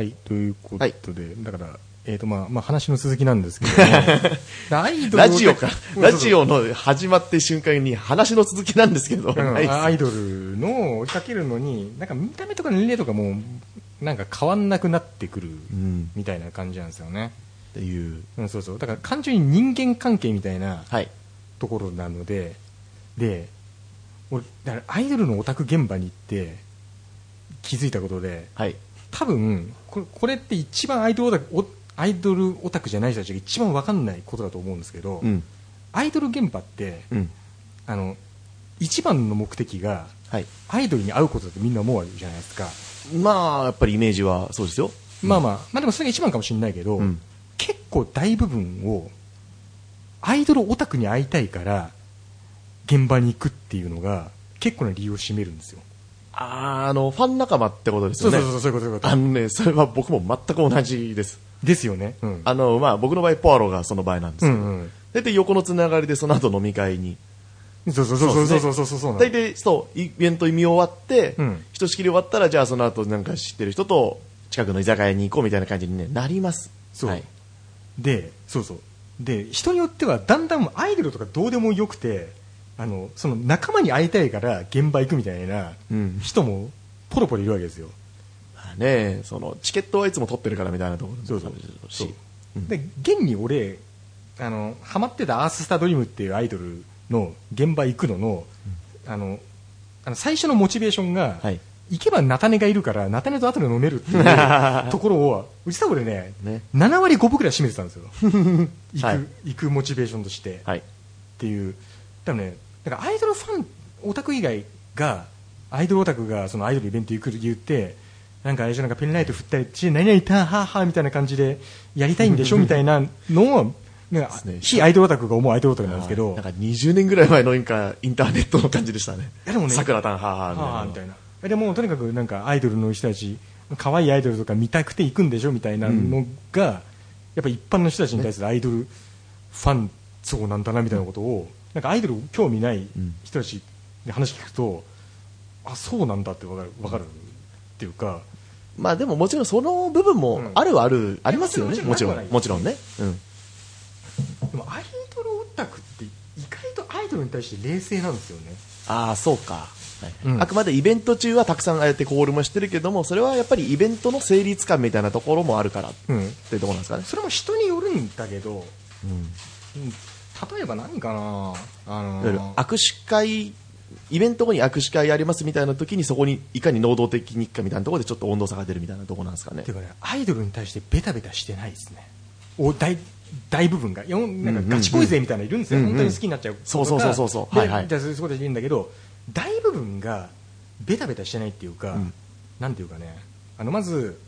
はい、ということで、だから、えっ、と、まあ、まあ、話の続きなんですけど ラジオか。ラジオオの始まって瞬間に話の続きなんですけど、うんアイドルの追いかけるのに、なんか見た目とか年齢とかもう、なんか変わんなくなってくるうん。みたいな感じなんですよね。っていう。うん、そうそう。だから単純に人間関係みたいなはい。ところなので、で、俺、だからアイドルのオタク現場に行って気づいたことで、はい。多分これこれって一番アイドルオタクおアイドルオタクじゃない人たちが一番分かんないことだと思うんですけど、うん。アイドル現場ってうん。あの一番の目的がはい。アイドルに会うことだとみんな思うわけじゃないですか、まあ、やっぱりイメージはそうですよ。まあまあまあでもそれが一番かもしれないけど、うん結構大部分をアイドルオタクに会いたいから現場に行くっていうのが結構な理由を占めるんですよあーあの、ファン仲間ってことですよね。そうそうそうそういうことそういうこと。あのね、それは僕も全く同じです。ですよね。うん。あの、まあ、僕の場合、ポアロがその場合なんですけど、うんうん。大体横のつながりでその後飲み会に、そうそうそうそうそうそうそうそうそう。なの大体そう、イベント見終わって、うん。ひとしきり終わったら、じゃあその後なんか知ってる人と近くの居酒屋に行こうみたいな感じに、ね、なります。そう、はい。でそうそう。で人によってはだんだんアイドルとかどうでもよくてあのその仲間に会いたいから現場行くみたいなうん。人もポロポロいるわけですよ、まあね、その、チケットはいつも取ってるからみたいなところそうそう。そう。うん。で現に俺あのハマってたアーススタードリームっていうアイドルの現場行くのの,、あのあの最初のモチベーションが、はい。行けば菜種がいるから菜種と後で飲めるっていう ところを実は俺ねね。7割5分くらい占めてたんですよ。行く,、はい。行くモチベーションとして、はい。っていう。多分ねだからアイドルファンオタク以外がアイドルオタクがそのアイドルイベント行く言ってなんかあれじゃなんかペンライト振ったりち何々たははみたいな感じでやりたいんでしょみたいなのをなんか非アイドルオタクが思うアイドルオタクなんですけどなんか20年ぐらい。前のなんかインターネットの感じでしたね。い。やでもね桜たんはーはーみたい。な。でもとにかくなんかアイドルの人たち可愛い。アイドルとか見たくて行くんでしょみたい。なのが、やっぱ一般の人たちに対するアイドルファン層なんだなみたい。なことを、なんかアイドル興味ない人たちに話聞くと、あそうなんだってわかるわかるっていうかまあでももちろんその部分もあるはある、ありますよね。ももちろん。もちろんね。うん。でもアイドルオタクって意外とアイドルに対して冷静なんですよねああ、そうか。はいうんあくまでイベント中はたくさんああやってコールもしてるけども、それはやっぱりイベントの成立感みたいなところもあるからっうんていうところなんですかね。それも人によるんだけど、うん。うん例えば何かな？あのいわゆる握手会、イベント後に握手会やりますみたいな時にそこにいかに能動的に行くかみたいなところでちょっと温度差が出るみたいなところなんですかね。って。いうかねアイドルに対してベタベタしてないですね。お大大部分がよんなんかガチ恋勢みたいなのいるんですよ、うんうん本当に好きになっちゃうそうそうそうそうそう。ではいはい。でそういうことでいいんだけど大部分がベタベタしてないっていうか、うん。なんていうかね。あのまず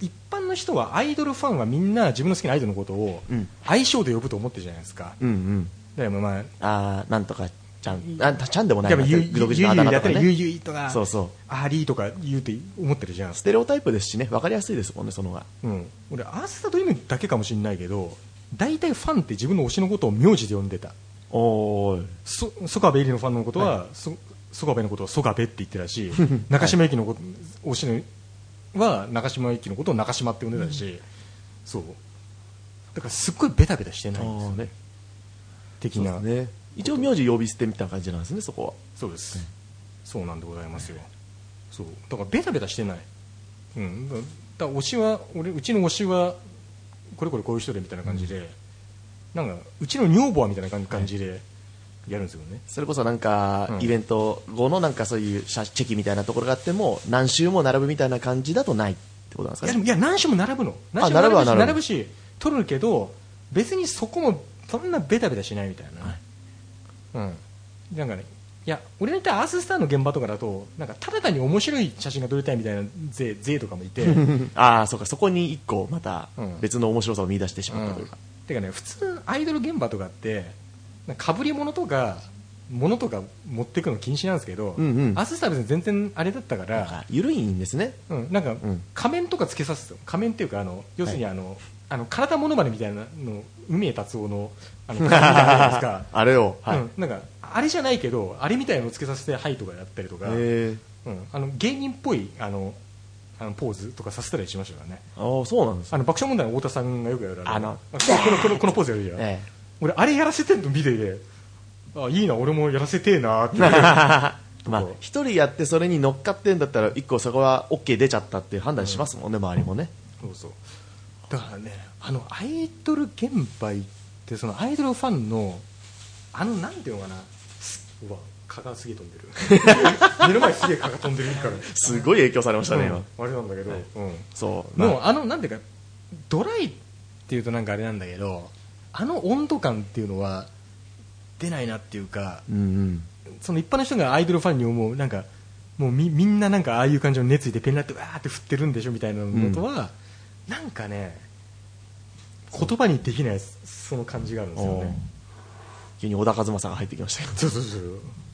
一般の人はアイドルファンはみんな自分の好きなアイドルのことをうん愛称で呼ぶと思ってるじゃないですか、うんうん。でもまあああ、なんとかちゃん。あ、ちゃんでもないな。ゆゆ独自ゆのあだ名とかゆゆね。ゆとかそうそう。アーリーとか言うて思ってるじゃんステレオタイプですしね、わかりやすいですもんね、そのが。うん、俺アースタードリームだけかもしれないけど大体ファンって自分の推しのことを名字で呼んでたお。そ曽我部入りのファンのことは、そ曽我部のことを曽我部って言ってたし 中島由紀の推しのは中島由紀のことを中島って呼んでたし、そう。だからすっごいベタベタしてないんですよ。ね。的な。ね。一応名字呼び捨てみたいな感じなんですね、そこは。そうです、そうなんでございますよ。そう。だからベタベタしてない。うん。だだから推しは俺うちの推しはこれこれこういう人でみたいな感じで、なんかうちの女房はみたいな感感じでやるんですよね、それこそなんか、うん。イベント後のなんかそういうチェキみたいなところがあっても、何周も並ぶみたいな感じだとないってことなんですかね？いやでもいや何種も並ぶの。何種も並ぶはし並ぶし取るけど別にそこもそんなベタベタしないみたいな、うん。なんかねいや俺の言ったアーススターの現場とかだとなんかただ単に面白い写真が撮りたいみたいな勢勢とかもいて。ああ、そうか、そこに一個またうん。別の面白さを見出してしまったというか。てかね普通アイドル現場とかってか被り物とか物とか持っていくの禁止なんですけど、うんうん。アーススターは別に全然あれだったから緩いんですね。うん、なんかん。仮面とかつけさすよ仮面っていうかあの要するにあの、あの体モノマネみたいなの海江達夫のあの あれを。はい。うん、なんかあれじゃないけどあれみたいなのをつけさせて「はい」とかやったりとか、うん、えあの芸人っぽいあのあのポーズとかさせたりしましたからね。ああそうなんですあの爆笑問題の太田さんがよくやるあのこのこのこのポーズやるじゃん、え俺あれやらせてんの見てて。あいいな俺もやらせてえなって。え まあ一人やってそれに乗っかってんだったら一個そこは OK 出ちゃったっていう判断しますもんね、周りもね。そうそう。だからねあのアイドル現場行ってそのアイドルファンのあのなんていうのかな。すうわ蚊がすげえ飛んでる。目の前すげえ蚊が飛んでるから。すごい影響されましたね、今うん。あれなんだけど、うん。そう、まあもうあのなんていうかドライっていうとなんかあれなんだけどあの温度感っていうのは出ないなっていうかうんうん。その一般の人がアイドルファンに思うなんかもうみみんななんかああいう感じの熱意でペンライトわーって振ってるんでしょみたいなのとは、なんかね言葉にできないその感じがあるんですよね。急に小田和正が入ってきましたよ。そうそうそう。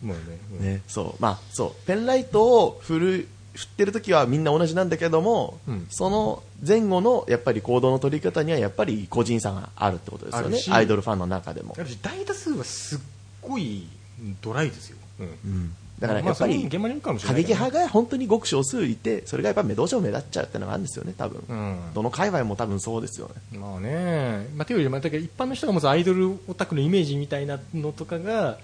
もうねう。んね、そう、まあ、そう、ペンライトを振る、振ってる時はみんな同じなんだけども、うん。その前後のやっぱり行動の取り方にはやっぱり個人差があるってことですよね。アイドルファンの中でも。やっぱり大多数はすっごいドライですよ、うん。うん。だからまあやっぱり、過激派が本当にごく少数いて、それがやっぱりどうしても目立っちゃうっていうのがあるんですよね、多分。うん。どの界隈も多分そうですよね。まあね、まあ、というよりもだけど一般の人が持つアイドルオタクのイメージみたいなのとかが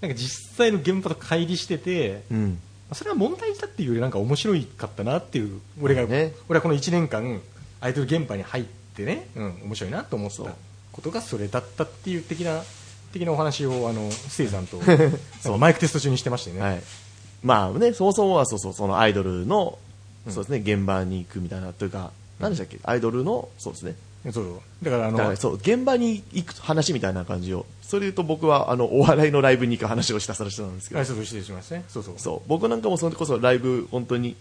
なんか実際の現場と乖離してて、まうん。あそれは問題だっていうよりなんか面白いかったなっていう俺が、ね。俺はこの1年間アイドル現場に入ってね、うん、面白いなと思ったそうことがそれだったっていう的な的なお話をあのステイさんと マイクテスト中にしてましてね、はい。まあね、そもそもはそうそう、そのアイドルの、そうですね、現場に行くみたいな、というか、何でしたっけ、アイドルの、そうですね。そうだからあのそう現場に行く話みたいな感じをそれ言うと僕はあのお笑いのライブに行く話をしたそれ人なんですけど。あそうしますね。そうそう。そう。僕なんかもそれこそライブ本当に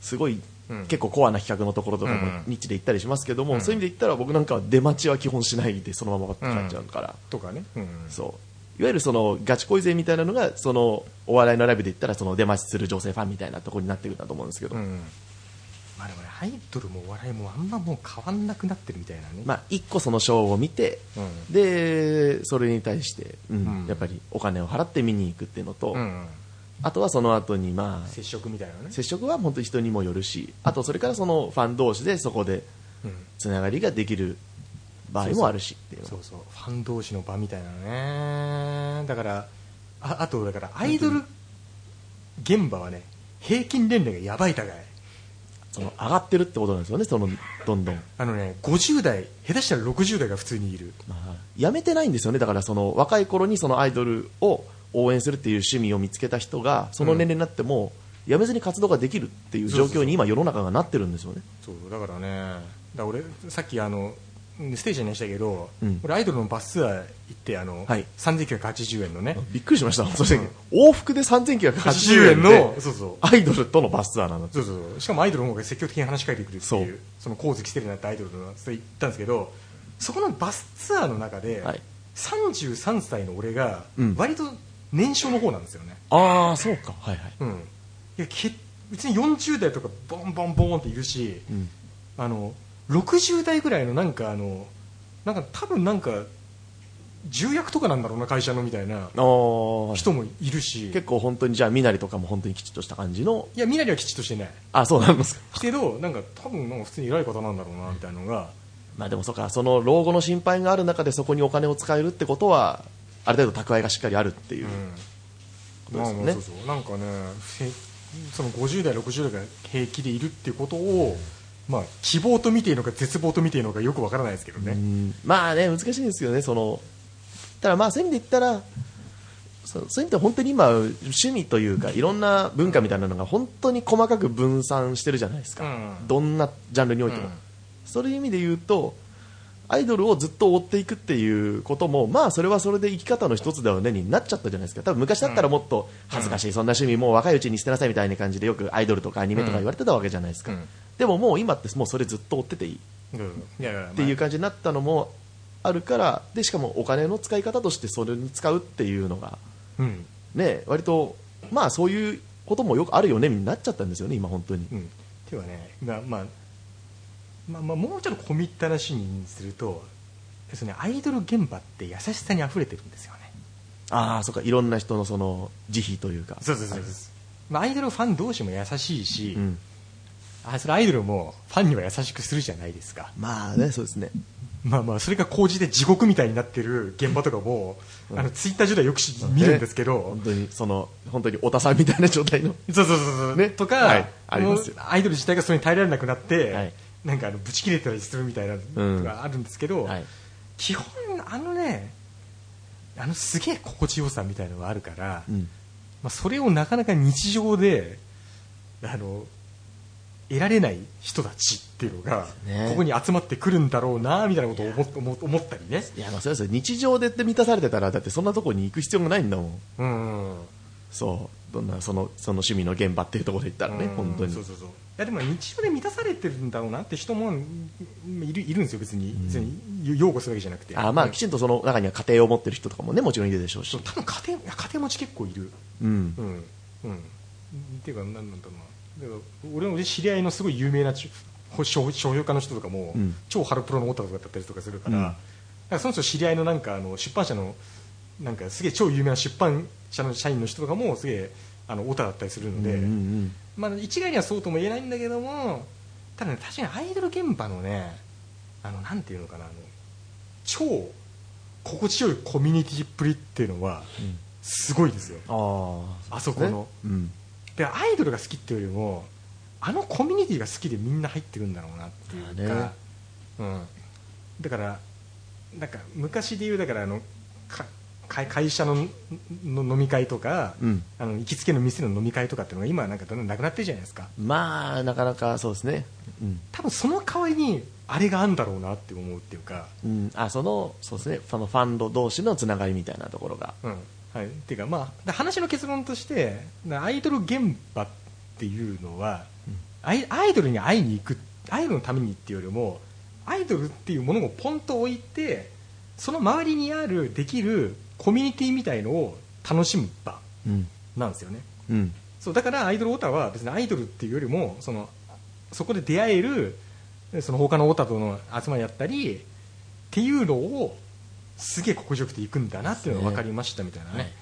すごい、うん。結構コアな企画のところとかもうん。ニッチで行ったりしますけども、うん。そういう意味で言ったら僕なんかは出待ちは基本しないでそのまま帰っちゃうから、とかね、うん。そう。いわゆるそのガチ恋勢みたいなのがそのお笑いのライブで言ったらその出待ちする女性ファンみたいなところになってくるんだと思うんですけど、うんまあでもねアイドルもお笑いもあんまもう変わんなくなってるみたいなね、まあ、一個そのショーを見て、うん。でそれに対して、うんうん。やっぱりお金を払って見に行くっていうのと、うん。あとはその後にまあ接触みたいなね。接触は本当に人にもよるしあとそれからそのファン同士でそこでうん。つながりができる場合もあるしっていう。そうそう。ファン同士の場みたいなのね。だからああとだからアイドル現場はね平均年齢がやばい高いその上がってるってことなんですよねそのどんどん、あのね50代下手したら60代が普通にいる。まあ、やめてないんですよね。だからその若い頃にそのアイドルを応援するっていう趣味を見つけた人がその年齢になっても、やめずに活動ができるっていう状況に今世の中がなってるんですよね。そうだからねだ俺さっきあのステージにしたけど、うん。俺アイドルのバスツアー行ってあの、はい。3980円のね。びっくりしました。そして往復で3980 80円のそうそう。アイドルとのバスツアーなんだそうそう。しかもアイドルの方が積極的に話しかけてくるっていうその神月してるなってアイドルのそれ言ったんですけどそこのバスツアーの中で、はい。33歳の俺がうん。割と年少の方なんですよね、ああそうか。はいはい、うん、いやけ別に40代とかボンボンボンっているしうん。あの60代ぐらいのなんかあのなんか多分なんか重役とかなんだろうな会社のみたいな人もいるし。結構本当にじゃあ身なりとかも本当にきちっとした感じの？いや身なりはきちっとしてない。あそうなんですか。けどなんか多分なんか普通に偉い方なんだろうなみたいなのが。まあでもそうかその老後の心配がある中でそこにお金を使えるってことはある程度蓄えがしっかりあるっていう、うん、まあそうですね。まあそうそう。なんかねせその50代60代が平気でいるっていうことを、まあ、希望と見ていいのか絶望と見ていいのかよくわからないですけどね、うん。まあね難しいんですよねそのただまあそういう意味で言ったらそういう意味では本当に今趣味というかいろんな文化みたいなのが本当に細かく分散してるじゃないですか、うん。どんなジャンルにおいても、うん。そういう意味で言うとアイドルをずっと追っていくっていうこともまあそれはそれで生き方の一つだよねになっちゃったじゃないですか。多分昔だったらもっと恥ずかしい、そんな趣味もう若いうちに捨てなさいみたいな感じでよくアイドルとかアニメとか言われてたわけじゃないですか、うんでももう今ってもうそれずっと追ってていい。っていう感じになったのもあるからでしかもお金の使い方としてそれに使うっていうのがうん。ね割とまあそういうこともよくあるよねになっちゃったんですよね今本当に。うん。ていうかねまあまあまあまあ、もうちょっと込み入った話にすると要するにアイドル現場って優しさにあふれてるんですよね。ああそうかいろんな人のその慈悲というか。そうそうそうそう、まあ、アイドルファン同士も優しいし、うんあそれアイドルもファンには優しくするじゃないですか。まあねそうですね。まあまあそれが高じて地獄みたいになってる現場とかも、あのツイッター上ではよくし見るんですけど、本当にその本当に太田さんみたいな状態の。そうそうそうそう、ね。とか、はい。ありますアイドル自体がそれに耐えられなくなって、はい。なんかあのブチ切れたりするみたいなのがあるんですけど、はい。基本あのねあのすげえ心地よさみたいのがあるから、うん。まあ、それをなかなか日常であの得られない人たちっていうのが、ね。ここに集まってくるんだろうなみたいなことを思っ思思ったりね。いやまあそうですよ。日常でって満たされてたらだってそんなとこに行く必要がないんだもん。うんそう。どんなそのその趣味の現場っていうところで言ったらねうん本当に。そうそうそう。いやでも日常で満たされてるんだろうなって人もうんいるいるんですよ別に,、別に擁護するわけじゃなくて。あまあきちんとその中には家庭を持ってる人とかもねもちろんいるでしょうし。多分家庭家庭持ち結構いる。うん。うん。うん。っていうかなんなんだろうな俺の俺知り合いのすごい有名な商商標家の人とかも、うん。超ハロプロのオタとかだったりとかするから,、うん。だからその人知り合いのなんかあの出版社のなんかすげえ超有名な出版社の社員の人とかもすげえあのオタだったりするので、まあ、一概にはそうとも言えないんだけどもただね確かにアイドル現場のねあのなんていうのかなあの超心地よいコミュニティっぷりっていうのはうん。すごいですよ。あああそこの。うんでアイドルが好きっていうよりもあのコミュニティが好きでみんな入ってるんだろうなっていうか、うん、だからなんか昔で言うだからあのか会会社のの飲み会とか、うん。あの行きつけの店の飲み会とかっていうのが今はなんかだんだんなくなってるじゃないですか。まあなかなかそうですね。うん。多分その代わりにあれがあるんだろうなって思うっていうか、うん、あそのそうですね。そのファンド同士のつながりみたいなところが。うんはい、っていうかまあだ話の結論としてなアイドル現場っていうのは、アイアイドルに会いに行くアイドルのためにっていうよりもアイドルっていうものをポンと置いてその周りにあるできるコミュニティみたいのを楽しむ場うん。なんですよね。うん。そうだからアイドルオタは別にアイドルっていうよりもそのそこで出会えるその他のオタとの集まりだったりっていうのをすげえ心地よくていくんだなっていうのが分かりましたみたいなね、はい。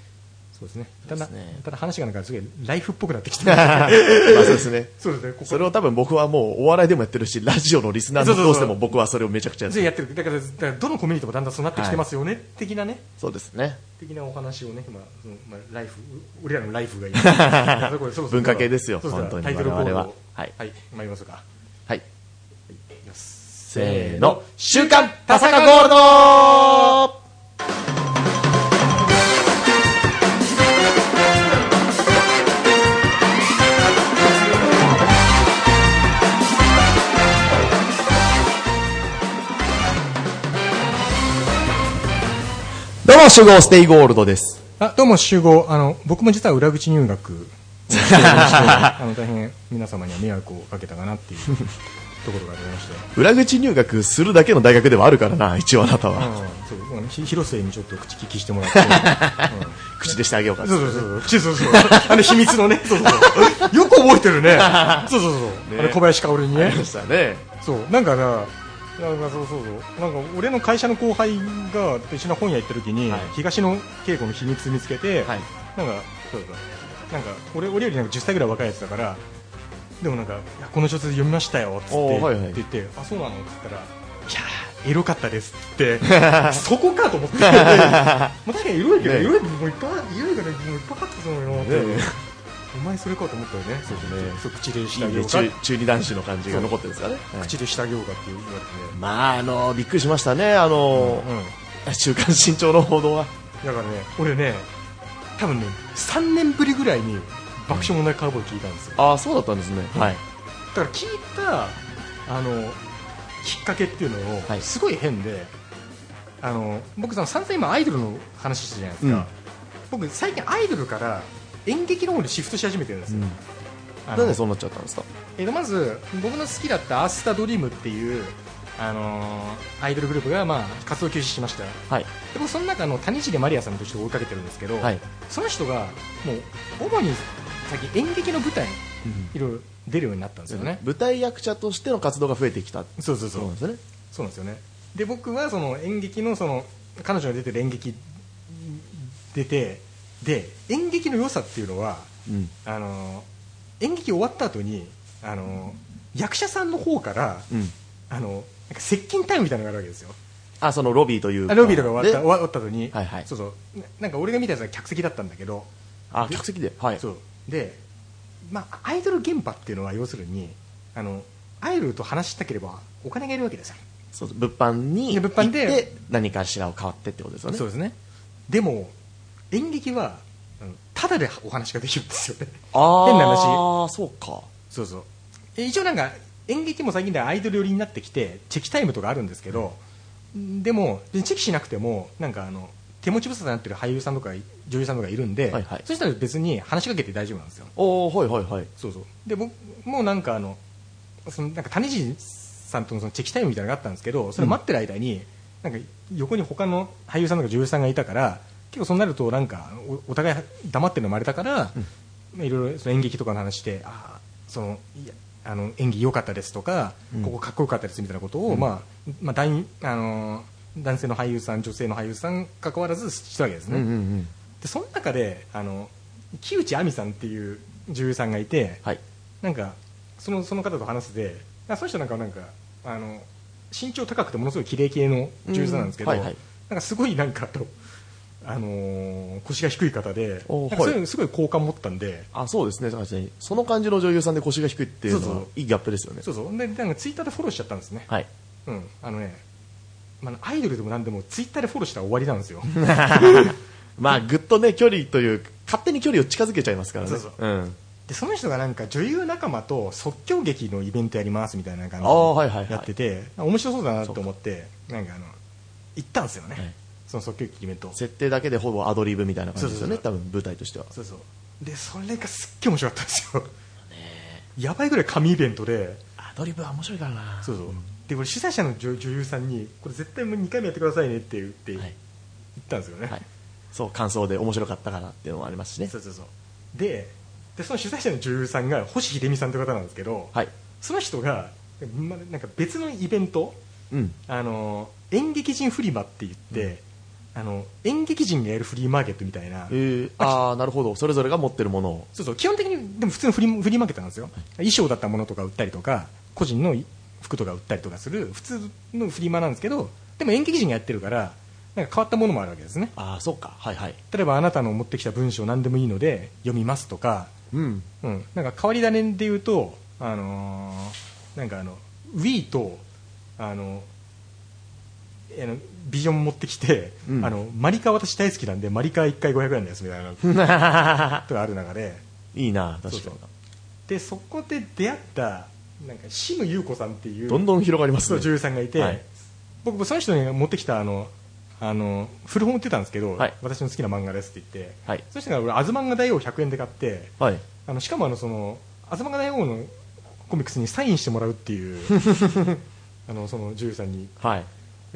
そうですね。ただね。ただ話がなんかすげえライフっぽくなってきて まあそうですね。そうですね。ここ。それを多分僕はもうお笑いでもやってるしラジオのリスナーそうそうそう。同士でも僕はそれをめちゃくちゃやってる。でやってる。だからだからどのコミュニティもだんだんそうなってきてますよね、的なね。そうですね。的なお話をね今その、まあ、ライフ俺らのライフが今 文化系ですよ本当にタイトルコールははい。はい。参りましょうかはい。いきますせーの。週刊田坂ゴールド。どうも、集合ステイゴールドです。あどうも集合。あの僕も実は裏口入学をしておりましてあの大変皆様には迷惑をかけたかなっていうところがありまして、裏口入学するだけの大学ではあるからな、一応あなたは。うん、そう広末にちょっと口聞きしてもらって、うん。口でしてあげようか。そうそうそうそう。そうそうあの秘密のね そうそう。よく覚えてるね。そうそうそう、あの小林薫にね。ありましたね。そう。なんかななんかそうそうそう。なんか俺の会社の後輩が一緒に本屋行った時に、はい。東野圭吾の秘密見つけて、はい。なんかそうそう。なんか俺俺よりなんか10歳ぐらい若いやつだからでもなんかこの小説読みましたよっつって,、おーはいはい。って言ってあそうなのって言ったらいやーエロかったですって。言ってそこかと思って。まあ確かにエロいけど、ねエロいもういっぱいエロいからもういっぱいあったと思うよなって、ねお前それかと思ったよね。そうね。そう口でしてあいいね。中中二男子の感じが残ってるんですかね。はい。口でしてあげようかって言われてね。まあ、あの、びっくりしましたね。あの、うん週刊新潮の報道は。だからね俺ね多分ね3年ぶりぐらいに爆笑問題カーボーイ聞いたんですよ。ああ、そうだったんですね。はい。だから聞いたあのきっかけっていうのを、はい。すごい変であの僕さ散々今アイドルの話してたじゃないですか、うん。僕最近アイドルから演劇の方にシフトし始めてるんですよ、あのなんでそうなっちゃったんですか？えまず僕の好きだったアースタドリームっていうあのアイドルグループが、まあ、活動休止しました。はい。で僕その中の谷繁マリアさんとして追いかけてるんですけど、はい。その人がもう主に最近演劇の舞台いろいろ出るようになったんですよね、舞台役者としての活動が増えてきた。そうそうそう。そうなんですね。そうなんですよね。で僕はその演劇のその彼女が出てる演劇出てで演劇の良さっていうのはうん。あの演劇終わった後にあの役者さんの方から、うん。あのなんか接近タイムみたいなのがあるわけですよ。あそのロビーというロビーとか終わったで？終わった後に、はいはい。そうそう。ななんか俺が見たやつは客席だったんだけど、あ客席で？はい。そうで、まあ、アイドル現場っていうのは要するにあのアイドルと話したければお金がいるわけですよ、そうそう物販にで物販で行って何かしらを変わってってことですよね。そうですね。でも演劇はただでお話ができるんですよね。あ変な話。あそうか。そうそう。え一応なんか演劇も最近ではアイドル寄りになってきてチェキタイムとかあるんですけど、でもチェキしなくてもなんかあの手持ち無沙汰になってる俳優さんとか女優さんとかいるんで、はいはい。そしたら別に話しかけて大丈夫なんですよ。おおはいはいはい。そうそう。で僕もうなんかあのそのなんか谷地さんとのそのチェキタイムみたいなのがあったんですけどそれ待ってる間に、なんか横に他の俳優さんとか女優さんがいたから結構そうなるとなんかおお互い黙ってるのもあれだから、まあいろいろその演劇とかの話してあーそのいやあの演技良かったですとか、うん。ここかっこよかったですみたいなことを、まあまあ、男あのー男性の俳優さん女性の俳優さん関わらずしたわけですね、うんうんうんでその中であの木内亜美さんっていう女優さんがいて、はい。なんかそのその方と話しててあその人なんかなんかあの身長高くてものすごい綺麗系の女優さんなんですけど、うん。はいはい。なんかすごいなんかあと、あのー腰が低い方でおなんかそういうすごい好感持ったんで。あそうですね。確かに。その感じの女優さんで腰が低いっていうのはいいギャップですよね。そうそう。でなんかツイッターでフォローしちゃったんですね、はい。うん、あのね、まあ、アイドルでもなんでもツイッターでフォローしたら終わりなんですよ まあぐっとね距離という勝手に距離を近づけちゃいますからね。そうそん。でその人がなんか女優仲間と即興劇のイベントやりますみたいな感じああはいはいはい。でやってて、面白そうだなと思ってなんかあの行ったんですよね、はい。その即興劇イベント。設定だけでほぼアドリブみたいな感じですよね多分舞台としては。そうそう。でそれがすっげえ面白かったんですよ。やばいぐらい神イベントで。アドリブは面白いからな。そうそう、でこれ主催者の女女優さんにこれ絶対もう2回目やってくださいねって言って、はい。言ったんですよね、はいそう感想で面白かったからっていうのもありますしね。そうそうそう。ででその主催者の女優さんが星秀美さんという方なんですけど、はい。その人が、ま、なんか別のイベントうん。あの演劇人フリマって言って、あの演劇人がやるフリーマーケットみたいな、えー、ああなるほど。それぞれが持ってるものを。そうそう。基本的にでも普通のフリーフリーマーケットなんですよ、衣装だったものとか売ったりとか個人の服とか売ったりとかする普通のフリマなんですけどでも演劇人がやってるからなんか変わったものもあるわけですね。ああそうか。はいはい。例えばあなたの持ってきた文章何でもいいので読みますとか、うん。うん、なんか変わり種で言うと、あのーなんかあの Wii とあのあのビジョン持ってきて、うん。あのマリカ私大好きなんでマリカ1回500円のやつみたいな。の とかある中で。いいな確かにそう。そうでそこで出会ったなんかシム優子さんっていうどんどん広がりますね。女優さんがいて、はい。僕その人に持ってきたあのあの古本売ってたんですけど、はい。私の好きな漫画ですって言って、はい。そしたら俺「アズマンガ大王」100円で買ってはい。あのしかもあのその「アズマンガ大王」のコミックスにサインしてもらうっていう あのその女優さんに。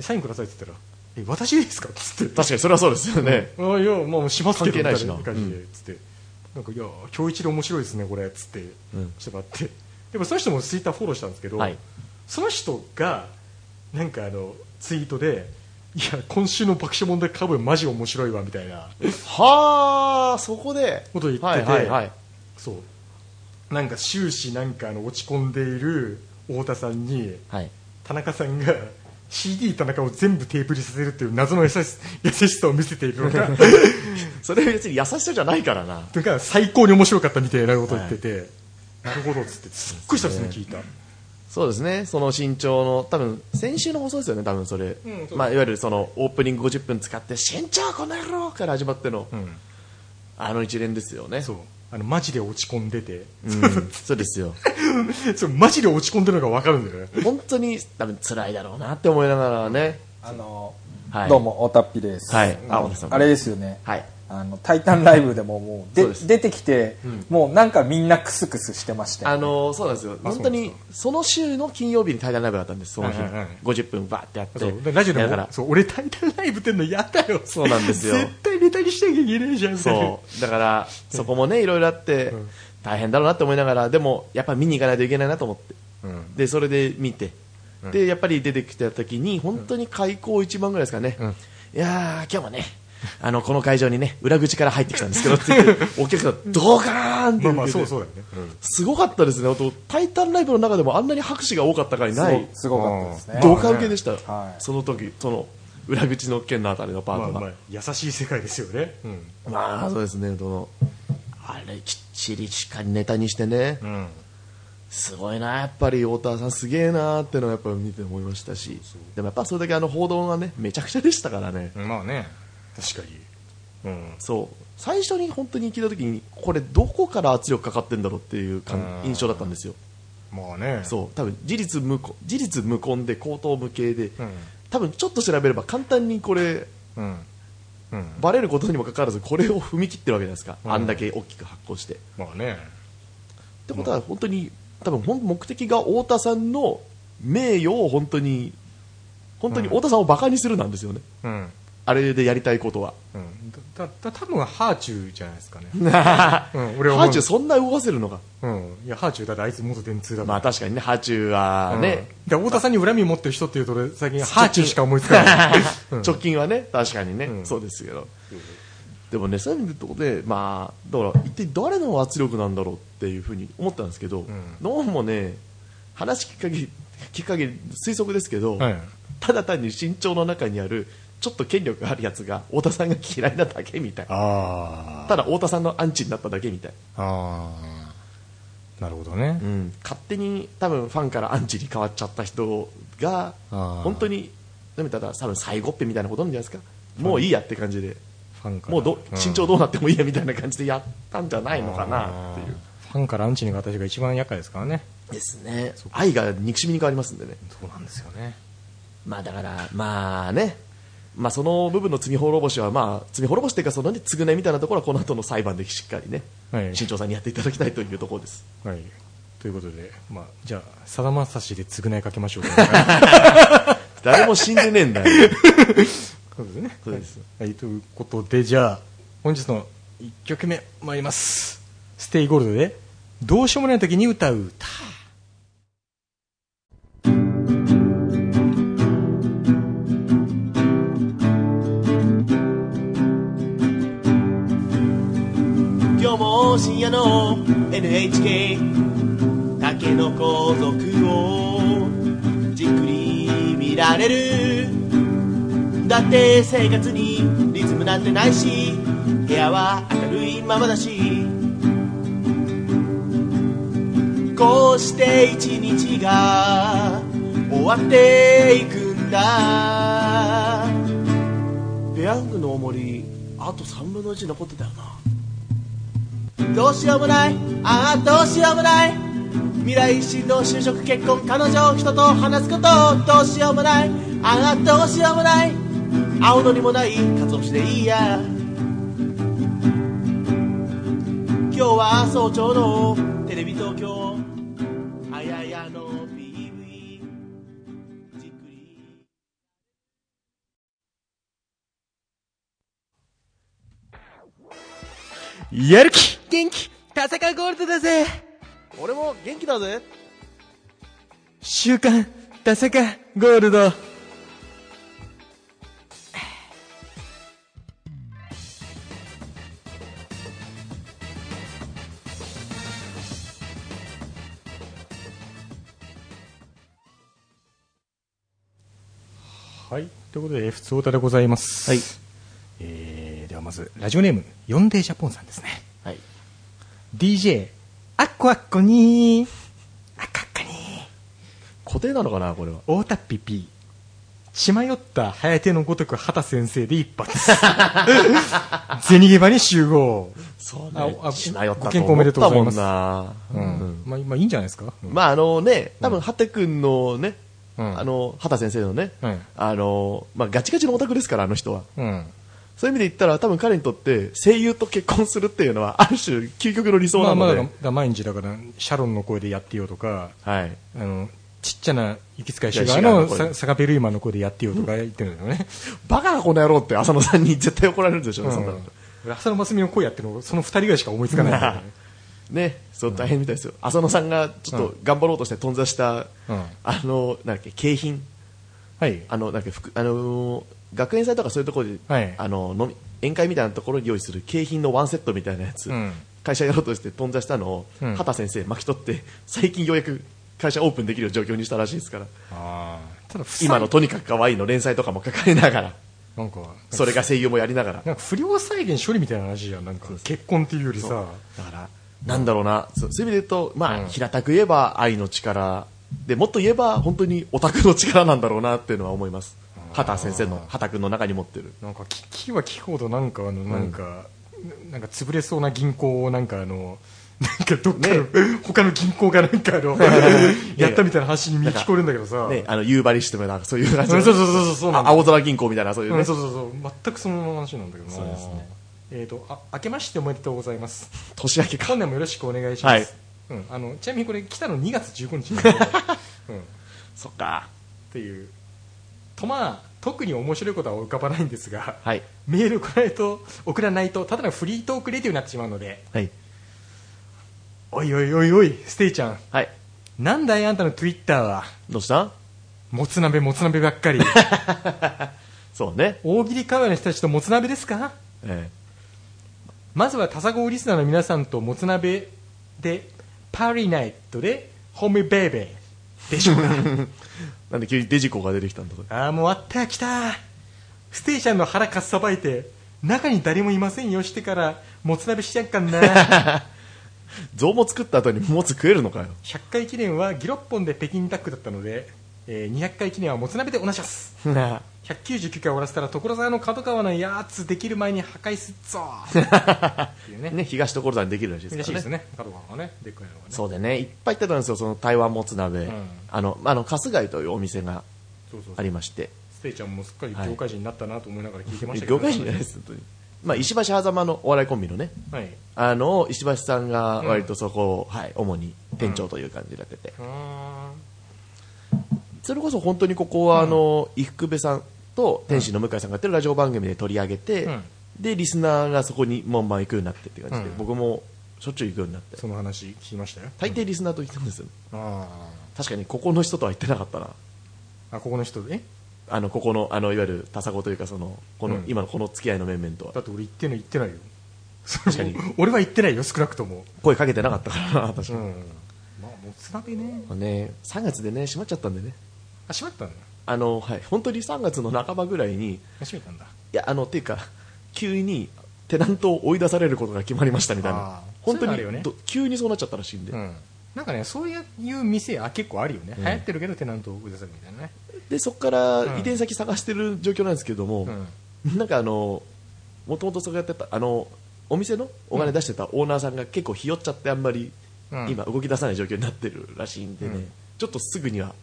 サインくださいって言ったら「え私ですか?」っつって。確かにそれはそうですよね。あいやもうしますけどみたいな感じでつって、なんかいや今日一で面白いですねこれ。つってうん。してもらって。でもその人もツイッターフォローしたんですけど、はい。その人がなんかあのツイートでいや今週の爆笑問題カブマジ面白いわみたいな。はあそこで。ことを言ってて、はいはいはい。そう。なんか終始なんかあの落ち込んでいる太田さんにはい。田中さんが CD 田中を全部テープにさせるっていう謎の優し優しさを見せているのが それ別に優しさじゃないからな。とか最高に面白かったみたいなことを言ってて、なるほどっつって。すっごい久々に聞いた、そうですね。その身長の多分先週の放送ですよね多分それ、うんそうまあ、いわゆるそのオープニング50分使って身長この野郎から始まっての、うん、あの一連ですよね。そう。あのマジで落ち込んでて、うん、そうですよ。そうマジで落ち込んでるのが分かるんだよね。本当に多分辛いだろうなって思いながらね。あの、はい。どうも、おたっぴです。はい。ああれですよね。はいあの、タイタンライブでももう、で出てきて、もうなんかみんなクスクスしてました。よあのそうなんですよ。本当にその週の金曜日に対談ライブだったんですその日、はいはいはい。50分バーってやって。ラジオでだからもそう俺タイタンライブってんのやだよ。そうなんですよ。絶対ネタにしなきゃいけないじゃんそう。だからそこもねいろいろあってん。大変だろうなって思いながらでもやっぱ見に行かないといけないなと思って。うん。でそれで見て、でやっぱり出てきた時に本当に開口一番ぐらいですかね、うん。いやー今日もねあのこの会場にね裏口から入ってきたんですけどって言ってお客さんドカーンってまあまあ受けてそうそうだよね、すごかったですね。あとタイタンライブの中でもあんなに拍手が多かった回ない。すごかったですね。同感受けでした、はい。その時その裏口の剣のあたりのパートが、まあまあ優しい世界ですよね。うん。まあそうですね。そのあれきっちりしっかりネタにしてね、うん。すごいなやっぱり太田さんすげえなってのはやっぱ見て思いましたし。でもやっぱそれだけあの報道がねめちゃくちゃでしたからね、まあね確かに。うんそう。最初に本当に聞いた時にこれどこから圧力かかってんだろうっていう印象だったんですよ。まあね。そう。多分事実無根事実無根で口頭無形で、うん。多分ちょっと調べれば簡単にこれうん。うん。バレることにもかかわらずこれを踏み切ってるわけじゃないですか、うん。あんだけ大きく発行して。っまあね。てことは本当に多分目的が太田さんの名誉を本当に本当に太田さんをバカにするなんですよね、うんあれでやりたいことは。うん。だだ多分ハーチューじゃないですかね。ハ うん俺は思う。ーチューそんな動かせるのか？うん。いやハーチューだってあいつ元電通だから。まあ確かにねハーチューはね、うん。で太田さんに恨み持ってる人っていうと俺最近 ハーチューしか思いつかない。うん。直近はね確かにね、うん。そうですけど。でもねそういう意味で言うとねまあだから一体誰の圧力なんだろうっていうふうに思ったんですけど、どうもね話聞く限り聞く限り推測ですけど、はい。ただ単に身長の中にあるちょっと権力があるやつが太田さんが嫌いなだけみたい。あただ太田さんのアンチになっただけみたい、ああなるほどね。うん、勝手に多分ファンからアンチに変わっちゃった人が本当にでもただ多分最後っぺみたいなことなんじゃないですかもういいやって感じで。ファンから。もうどうん。身長どうなってもいいやみたいな感じでやったんじゃないのかなっていう。ファンからアンチに形が一番厄介ですからね。ですね。愛が憎しみに変わりますんでね。そうなんですよね。まあだからまあねまあその部分の罪滅ぼしはまあ罪滅ぼしっていうかそのね償いみたいなところはこの後の裁判でしっかりねはい。新潮さんにやっていただきたいというところです。はいということでまあじゃあさだまさしで償いかけましょうか 誰も死んでねえんだよ。そうですね。そうです。はい、ということでじゃあ本日の1曲目参ります。ステイゴールドでどうしようもない時に歌う歌深夜の NHK 竹の子族をじっくり見られる。だって生活にリズムなんてないし部屋は明るいままだし。こうして一日が終わっていくんだ。ペヤングの重りあと3分の1残ってたよな。どうしようもない。ああどうしようもない。未来進路就職結婚彼女人と話すことどうしようもない。ああどうしようもない。青のりもない鰹節でいいや。今日は早朝のテレビ東京。あややの PV じっくり。やる気。元気田坂ゴールドだぜ。俺も元気だぜ。週刊田坂ゴールド。はいということで F2 オタでございます。はい。えー、ではまずラジオネームヨンデージャポンさんですね。はい DJ アッコアッコにー。アッコアッコにー。固定なのかなこれは？太田ピピ。血迷った早手のごとく畑先生で一発。銭ゲバに集合。そうね。あしまよったご健康おめでとうございます。まあ、まあいいんじゃないですか、うん。まああのね、多分、ハテ君のね、うん。あの、畑先生のね、はいあの、まあガチガチのオタクですから、あの人は。うんそういう意味で言ったら、多分彼にとって声優と結婚するっていうのは、ある種、究極の理想まあまあなので。だ毎日だからシャロンの声でやってよとかはい。あのちっちゃな雪使いシュいシュガーのサガベルイマンの声でやってよとか言ってるんだよね、バカがこの野郎って浅野さんに絶対怒られるでしょうね、そんなのうん、浅野真澄の声やってるのその二人ぐらいしか思いつかないんだよねね、そう大変みたいですよ。浅野さんがちょっと頑張ろうとして頓挫した、うんあの、なんだっけ、景品。はいあの、なんだっけ、ふくあのー学園祭とかそういうところで、はい。あの、飲み、宴会みたいなところに用意する景品のワンセットみたいなやつ。うん。会社やろうとして頓挫したのを、うん。畑先生巻き取って最近ようやく会社オープンできる状況にしたらしいですから。今のとにかく可愛いの連載とかも書かれながらなんかそれが声優もやりながら。なんか不良再現処理みたいな話じゃんなんか結婚っていうよりさ。だからなんだろうな。そうそういう意味で言うとまあ、うん。平たく言えば愛の力。でもっと言えば本当にオタクの力なんだろうなっていうのは思います畑先生の畑君の中に持ってる。なんか聞きは聞くほどなんかあのなんか、なんか潰れそうな銀行をなんかあの なんかどっかの、他の銀行がなんかあの やったみたいな話に見聞こえるんだけどさ、ねあの夕張してもなんかそうい うそうそうそうそうそう青空銀行みたいなそういうね、うん、そうそうそう。全くその話なんだけどな。そうですね。えー、とあ明けましておめでとうございます。年明けか。本年もよろしくお願いします、はい。うん、あのちなみにこれ来たの2月15日うん、っそっか。ていうとまあ特に面白いことは浮かばないんですがはい。メール来ないと送らないとただのフリートークレディオになってしまうので。はい。おいおいおいおいステイちゃん。はい。なんだいあんたのツイッターは？どうした？もつ鍋もつ鍋ばっかり。そうね。大喜利会話の人たちともつ鍋ですか？えまずはタサゴーリスナーの皆さんともつ鍋でパーリーナイトでホームベイベーでしょうか？え なんで急にデジコが出てきたんだああもうあった来た。ステーションの腹かっさばいて中に誰もいませんよしてからもつ鍋しちゃっかんな。象も作った後にもつ食えるのかよ。100回記念はギロッポンで北京ダックだったので、えー200回記念はもつ鍋でお願いします。な199回終わらせたら所沢の角川のやつできる前に破壊すっぞっていうねね東所沢にできるらしいです嬉しいからね。ですね。角川がねでっかいのがねそうでね。いっぱい行ってたんですよその台湾もつ鍋、ん。あのあの春日井というお店がそうそうそう。ありまして。ステイちゃんもすっかり業界人になったなと思いながら聞いてましたけど、業界人じゃないです本当に。まあ石橋狭間のお笑いコンビのねはい。あの石橋さんが割とそこを、はい、主に店長という感じになってて、うーん。それこそ本当にここはあの、伊福部さんと天使の向井さんがやってるラジオ番組で取り上げて、うん。でリスナーがそこに門番行くようになってっていう感じで、うん。僕もしょっちゅう行くようになって。その話聞きましたよ。大抵リスナーと行ってるんですよ。あ確かにここの人とは行ってなかったな。ーあここの人え？あのここのあのいわゆるタサゴというかそのこの、うん。今のこの付き合いの面々とは。だって俺言ってんの言ってないよ。確かに。俺は言ってないよ少なくとも。声かけてなかったからな確かに、うん。まあもつ鍋ね。まあね、3月でね閉まっちゃったんでね。あ閉まったんだあの、はい、本当に3月の半ばぐらいにめたんだ。やあのっていうか急にテナントを追い出されることが決まりましたみたいあなー。本当にね。ど急にそうなっちゃったらしいんで、うん。なんかねそういう店あ結構あるよね、うん。流行ってるけどテナントを売り出せるみたいなね。でそこからうん。移転先探してる状況なんですけども、うん。なんかあのもともとそうやってたあのお店のお金出してたオーナーさんが結構ひよっちゃってあんまりうん。今動き出さない状況になってるらしいんでね、うん。ちょっとすぐには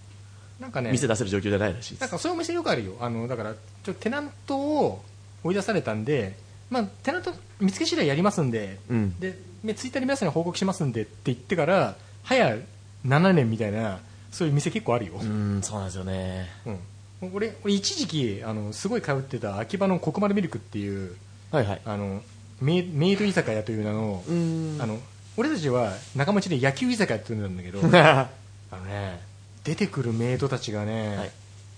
なんかね店出せる状況じゃないらしいです、なんかそういうお店よくあるよ。あのだからちょテナントを追い出されたんで、まあ、テナント見つけ次第やりますんで,、うん。でねツイッターで皆さんに報告しますんでって言ってから早7年みたいなそういう店結構あるよ、うんそうなんですよね。うん。俺俺一時期あのすごい通ってた秋葉のコクマルミルクっていうはいはい。あのメイド居酒屋という名の,、うん。あの俺たちは仲間内で野球居酒屋って呼んでたんだけど あのね出てくるメイドたちがね、はい。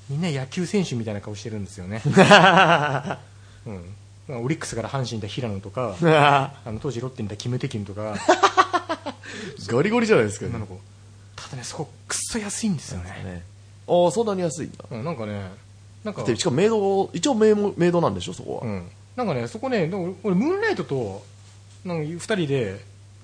みんな野球選手みたいな顔してるんですよね、うん。まあ、オリックスから阪神にいた平野とか あの当時ロッテにいたキム・テキンとか。ゴリゴリじゃないですか、女の子。ただねそこくっそ安いんですよね。ね。ああそんなに安いんだ。うん、なんかねなんかでしかもメイド一応メイドメイドなんでしょそこは、うん、なんかねそこねでも俺ムーンライトとなんか2人で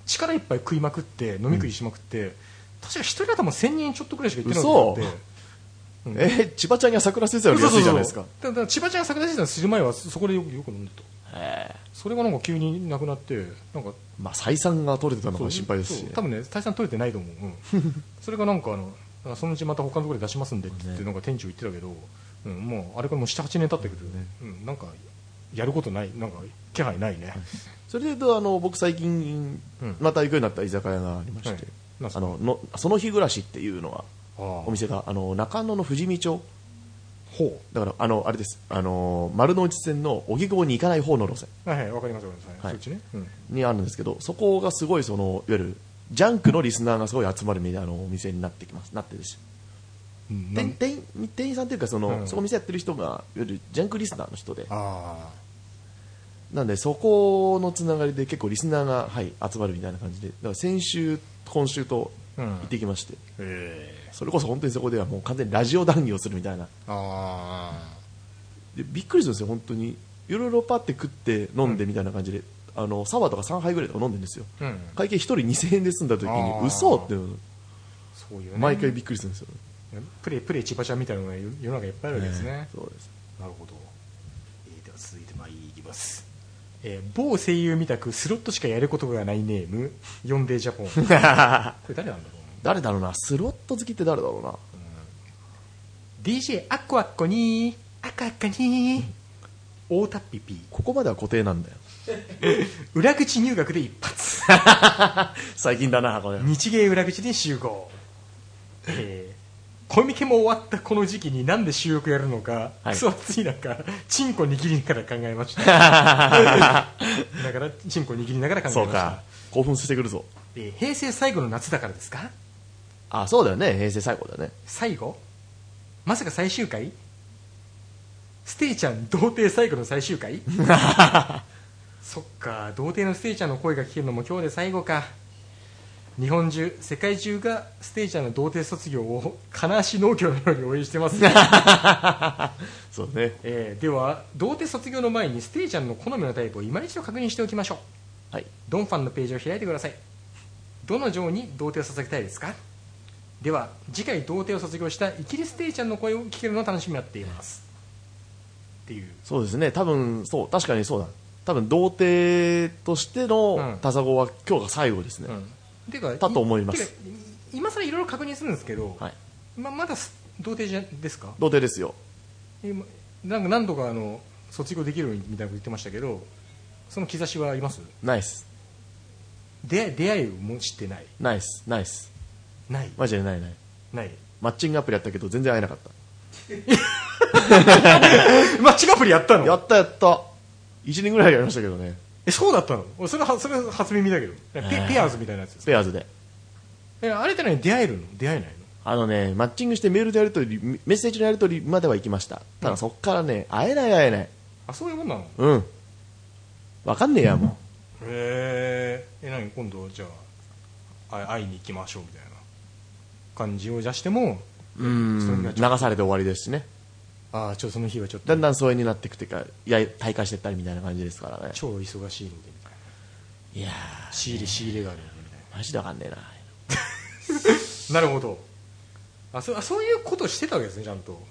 力いっぱい食いまくって飲み食いしまくって、確か1人頭1000円ちょっとくらいしか言ってなかったうんえー千葉ちゃんや桜先生より安いじゃないですか。だから千葉ちゃんが桜先生する前はそこでよくよく飲んでた。へそれがなんか急になくなってなんか。ーまあ採算が取れてたのが心配ですし、ね、多分ね採算取れてないと思う、うん。それがなんかあのそのうちまた他のところで出しますんでってなんか店長言ってたけど、うん、もうあれからもう78年経ってくる、うん、なんかやることないなんか気配ないね、それでとあの僕最近うん。また行くようになった居酒屋がありまして、はいあののその日暮らしっていうのはお店があの中野の富士見町。ほだからあのあれです。あの丸の内線の荻窪に行かない方の路線。うはいはいわかりますわかります、はい。そっちね、うん、にあるんですけどそこがすごいそのいわゆるジャンクのリスナーがすごい集まるみたいなお店になってきます。なってるんですよう店店員店員さんというかその、うん。そこお店やってる人がいわゆるジャンクリスナーの人で。あ。なんでそこのつながりで結構リスナーが、はい、集まるみたいな感じで。だから先週今週とうん。行ってきまして、え。それこそ本当にそこではもう完全にラジオ談義をするみたいな。あでびっくりするんですよ本当に。いろいろパって食って飲んでみたいな感じで、あのサワーとか3杯ぐらいとか飲んでるんですよ。あうん。会計1人2000円で済んだ時あにー。嘘ってそういうね。毎回びっくりするんですよ、プレプレ千葉ちゃんみたいなのが世の中いっぱいあるわけですね、そうです。なるほど、えーでは続いてまいります、えー某声優みたくスロットしかやることがないネームヨンデージャポン。これ誰なんだろう誰だろうな？スロット好きって誰だろうな？DJ アッコアッコにアッコアッコに大タッピピここまでは固定なんだよ。裏口入学で一発。最近だなこれ。日芸裏口で集合。えーコミケも終わったこの時期になんで収録やるのか、はい。クソ暑い中チンコ握りながら考えました。だからチンコ握りながら考えました。そうか。興奮してくるぞ。えー平成最後の夏だからですか？あそうだよね。平成最後だね。最後？まさか最終回？ステイちゃん童貞最後の最終回？そっか童貞のステイちゃんの声が聞けるのも今日で最後か日本中世界中がステイちゃんの童貞卒業を悲し農協のように応援してます、そうね。えーでは童貞卒業の前にステイちゃんの好みのタイプを今一度確認しておきましょう。はい。ドンファンのページを開いてください。どの女王に童貞を捧げたいですか？では次回童貞を卒業したイギリステイちゃんの声を聞けるのを楽しみになっています。っていう。そうですね。多分そう確かにそうだ。多分童貞としてうん。のタサゴは今日が最後ですね、うんていうかだと思います。今更いろいろ確認するんですけど、はい。ままだす童貞じゃですか？童貞ですよ。今なんか何度かあの卒業できるみたいなこと言ってましたけどその兆しはあります？ナイス出会い出会いも知ってない？ナイスナイスない？マジでないない。ない？マッチングアプリやったけど全然会えなかった。マッチングアプリやったの？やったやった。1年ぐらいやりましたけどねえそうだったの？俺それはそれ初耳だけど。ペ,、えー。ペアーズみたいなやつですか？ペアーズで。えあれって何出会えるの？出会えないの？あのねマッチングしてメールでやり取りメッセージのやり取りまでは行きました。ただそっからね会えない会えない。あそういうもんなの？へうん。わかんねえやもええ何？今度じゃああ会いに行きましょうみたいな感じを出してもううん流されて終わりですしねああちょっとその日はちょっと。だんだん疎遠になっていくっていうかいや大会してったりみたいな感じですからね。超忙しいんで。いないや仕入れ仕入れがあるんでみたいーマジでわかんねえな。な なるほど。あそあそういうことしてたわけですねちゃんと。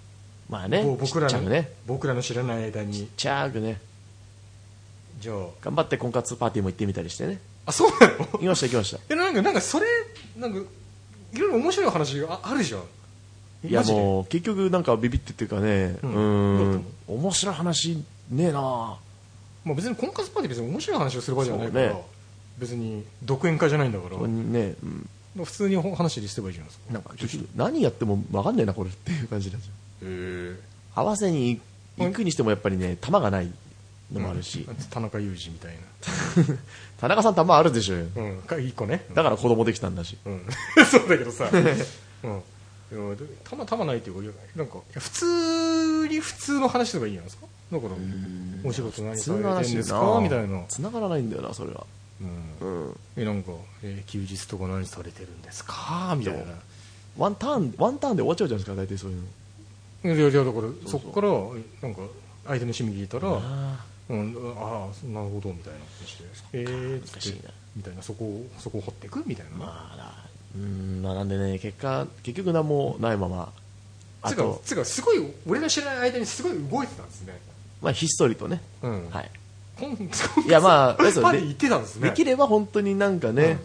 まあねぼ僕らの、ね。僕らの知らない間に。ちゃくね。じゃあ。頑張って婚活パーティーも行ってみたりしてね。あそうなの？行きました行きました。えなんかなんかそれなんかいろいろ面白い話がああるじゃんいやもう結局なんかビビってっていうかねううん。うん面白い話ねえな。まあ、別に婚活パーティー別に面白い話をする場じゃないから、ね。別に独演会じゃないんだから、ね、うん、普通に話すればいいじゃないですか。なんか何やっても分かんねえなこれっていう感じなんですよへ合わせに行くにしてもやっぱりね球がないのもあるし、田中裕二みたい 田中さん球あるでしょうん。か一個ね。だから子供できたんだし。うん。そうだけどさ。うんいやでたまたまないっていうかなんか普通に普通の話とかいいんじゃないですか？だからお仕事何されてるんですか？みたいな。繋がらないんだよなそれは。うん。うん。えなんか、えー休日とか何されてるんですか？みたいな。ワンターンワンターンで終わっちゃうじゃないですか大体そういうの。いやいやだからそこからなんか相手の趣味聞いたらあうん、ああなるほどみたいな感じで。えー、つって難しいな。みたいな。そこをそこを掘っていく？みたいな、まあなうんまあなんでね結果結局何もないままあつうかとつうかすごい俺の知らない間にすごい動いてたんですね。まあひっそりとね。うん。はい。いやまあパ行ってたんですね。できれば本当になんかね、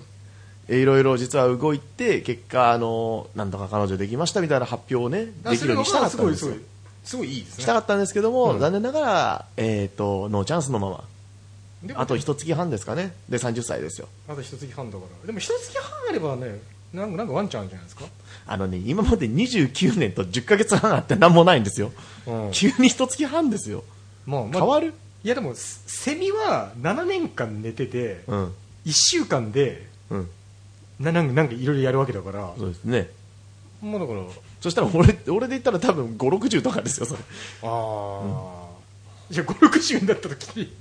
いろいろ実は動いて結果あのなんとか彼女できましたみたいな発表をねあできるようにしたかったんですよ。すごいいいいいですね。したかったんですけども、うん。残念ながら、えー、とノーチャンスのまま。あと一月半ですかね。で30歳ですよ。あと一月半だから。でも一月半あればねなんかなんかワンチャンあるんじゃないですか、あのね今まで29年と10ヶ月半あって何もないんですよ、うん。急に一月半ですよ。まあまあ変わる？いやでもセセミは7年間寝てて、うん。1週間でうん。ななんかなんかいろいろやるわけだから。そうですね。まあだから。そしたら俺俺で言ったら多分560とかですよそれ。ああ、じゃあ560になった時に。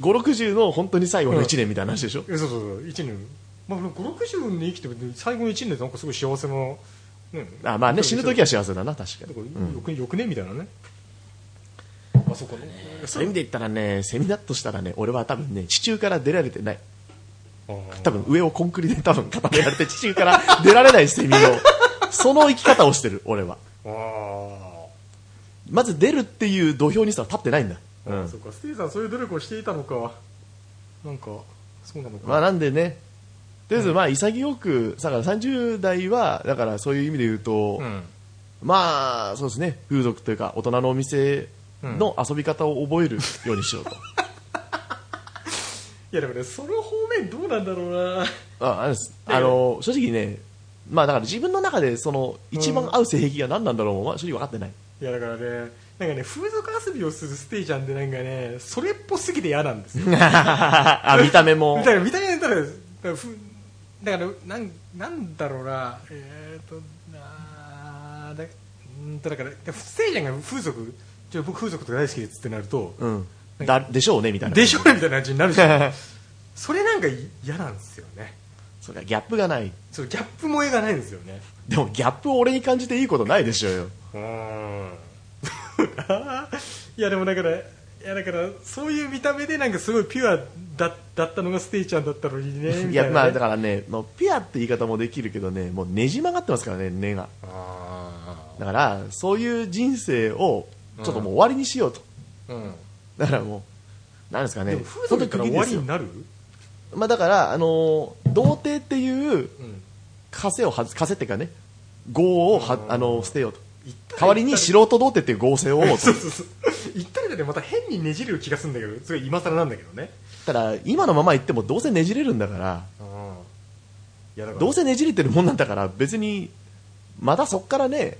560の本当に最後の1年みたいな話でしょ、えそうそうそう。1年まあ560年生きても最後の1年でなんかすごい幸せな、ね、あまあね死ぬ時は幸せだな確かに。だからよくねみたいなね。あそこねそういう意味で言ったらねセミだとしたらね俺は多分ね地中から出られてない。多分上をコンクリで多分固められて地中から出られないセミの その生き方をしてる俺は。まず出るっていう土俵にさ立ってないんだ、うあん。そっか。スティーさんそういう努力をしていたのか。なんかそうなのか、まあなんでねとりあえずまあ潔くだから30代はだからそういう意味で言うと、うん。まあそうですね。風俗というか大人のお店の遊び方を覚えるようにしようと、いやでもねその方面どうなんだろうな。ああれです。あの正直ねまあだから自分の中でその一番合う性癖が何なんだろうも、まあ、正直分かってない。いやだからねなんかね風俗遊びをするステージャンでなんかねそれっぽすぎて嫌なんですよ。あ見た目も。だから見た目だからだからなんなんだろうなえー、となーだうんとだからステージャンが風俗ちょ僕風俗とか大好きですってなると、うん。だでしょうねみたいな。でしょうねみたいな感じになるじゃん。それなんか嫌なんですよね。それはギャップがない。そうギャップ萌えがないんですよね。でもギャップを俺に感じていいことないでしょうよ。うーん。いやでもだからいやだからそういう見た目でなんかすごいピュアだだったのがステイちゃんだったのにね みたいな、ね、いやまあだからねもうピュアって言い方もできるけどねもうねじ曲がってますからね根が。あだからそういう人生をちょっともう終わりにしようと、ーうん。だからもうなんですかねでも風俗から終わりにるなる？まあだからあのー童貞っていううん。枷を外す枷っていうかね業をはあのー捨てようと。代わりに素人童貞っていう業を背負おうと。そうそうそう。言ったらねまた変にねじれる気がするんだけどすごい今更なんだけどねただ今のまま言ってもどうせねじれるんだからいやだからどうせねじれてるもんなんだから別にまたそっからね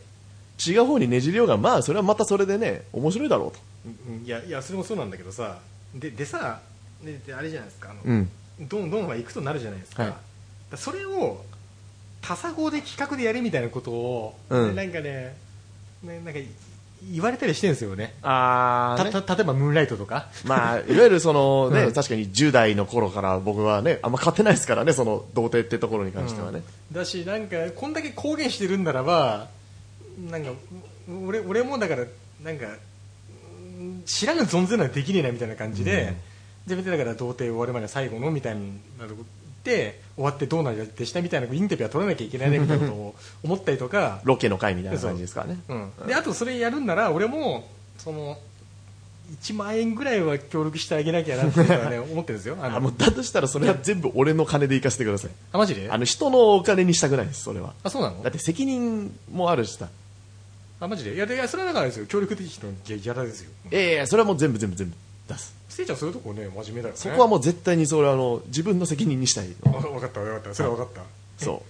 違う方にねじれようがまあそれはまたそれでね面白いだろうと。うんうんいやいやそれもそうなんだけどさででさでであれじゃないですかあの、うん。どんどんは行くとなるじゃないですか,、はい。だそれを多作語で企画でやるみたいなことを、うん。なんかねねなんか言われたりしてるんですよね。あたた例えばムーンライトとか。まあ、いわゆるそのね、うん。確かに10代の頃から僕はね、あんま変わってないですからね、その童貞ってところに関してはね。だしなんかこんだけ公言してるんならばなんか俺俺もだからなんかうん知らぬ存ぜないできねえなみたいな感じで、自分でだから童貞終わるまで最後のみたいなので終わってどうなんでしたみたいなインタビューは取らなきゃいけないねみたいなことを思ったりとか、ロケの回みたいな感じですからね。うん、であとそれやるんなら俺もその1万円ぐらいは協力してあげなきゃなってね、思ってるんですよ あのだとしたらそれは全部俺の金で行かせてください。あマジで？あの人のお金にしたくないです、それは。あそうなの？だって責任もあるしさ。あマジで？いやでいやそれはだからですよ協力的人のギャラですよええそれはもう全部全部全部出す。ステイちゃんそういうとこね真面目だよね。そこはもう絶対にそれはあの自分の責任にしたい。あ分かった分かった。それは分かった。そ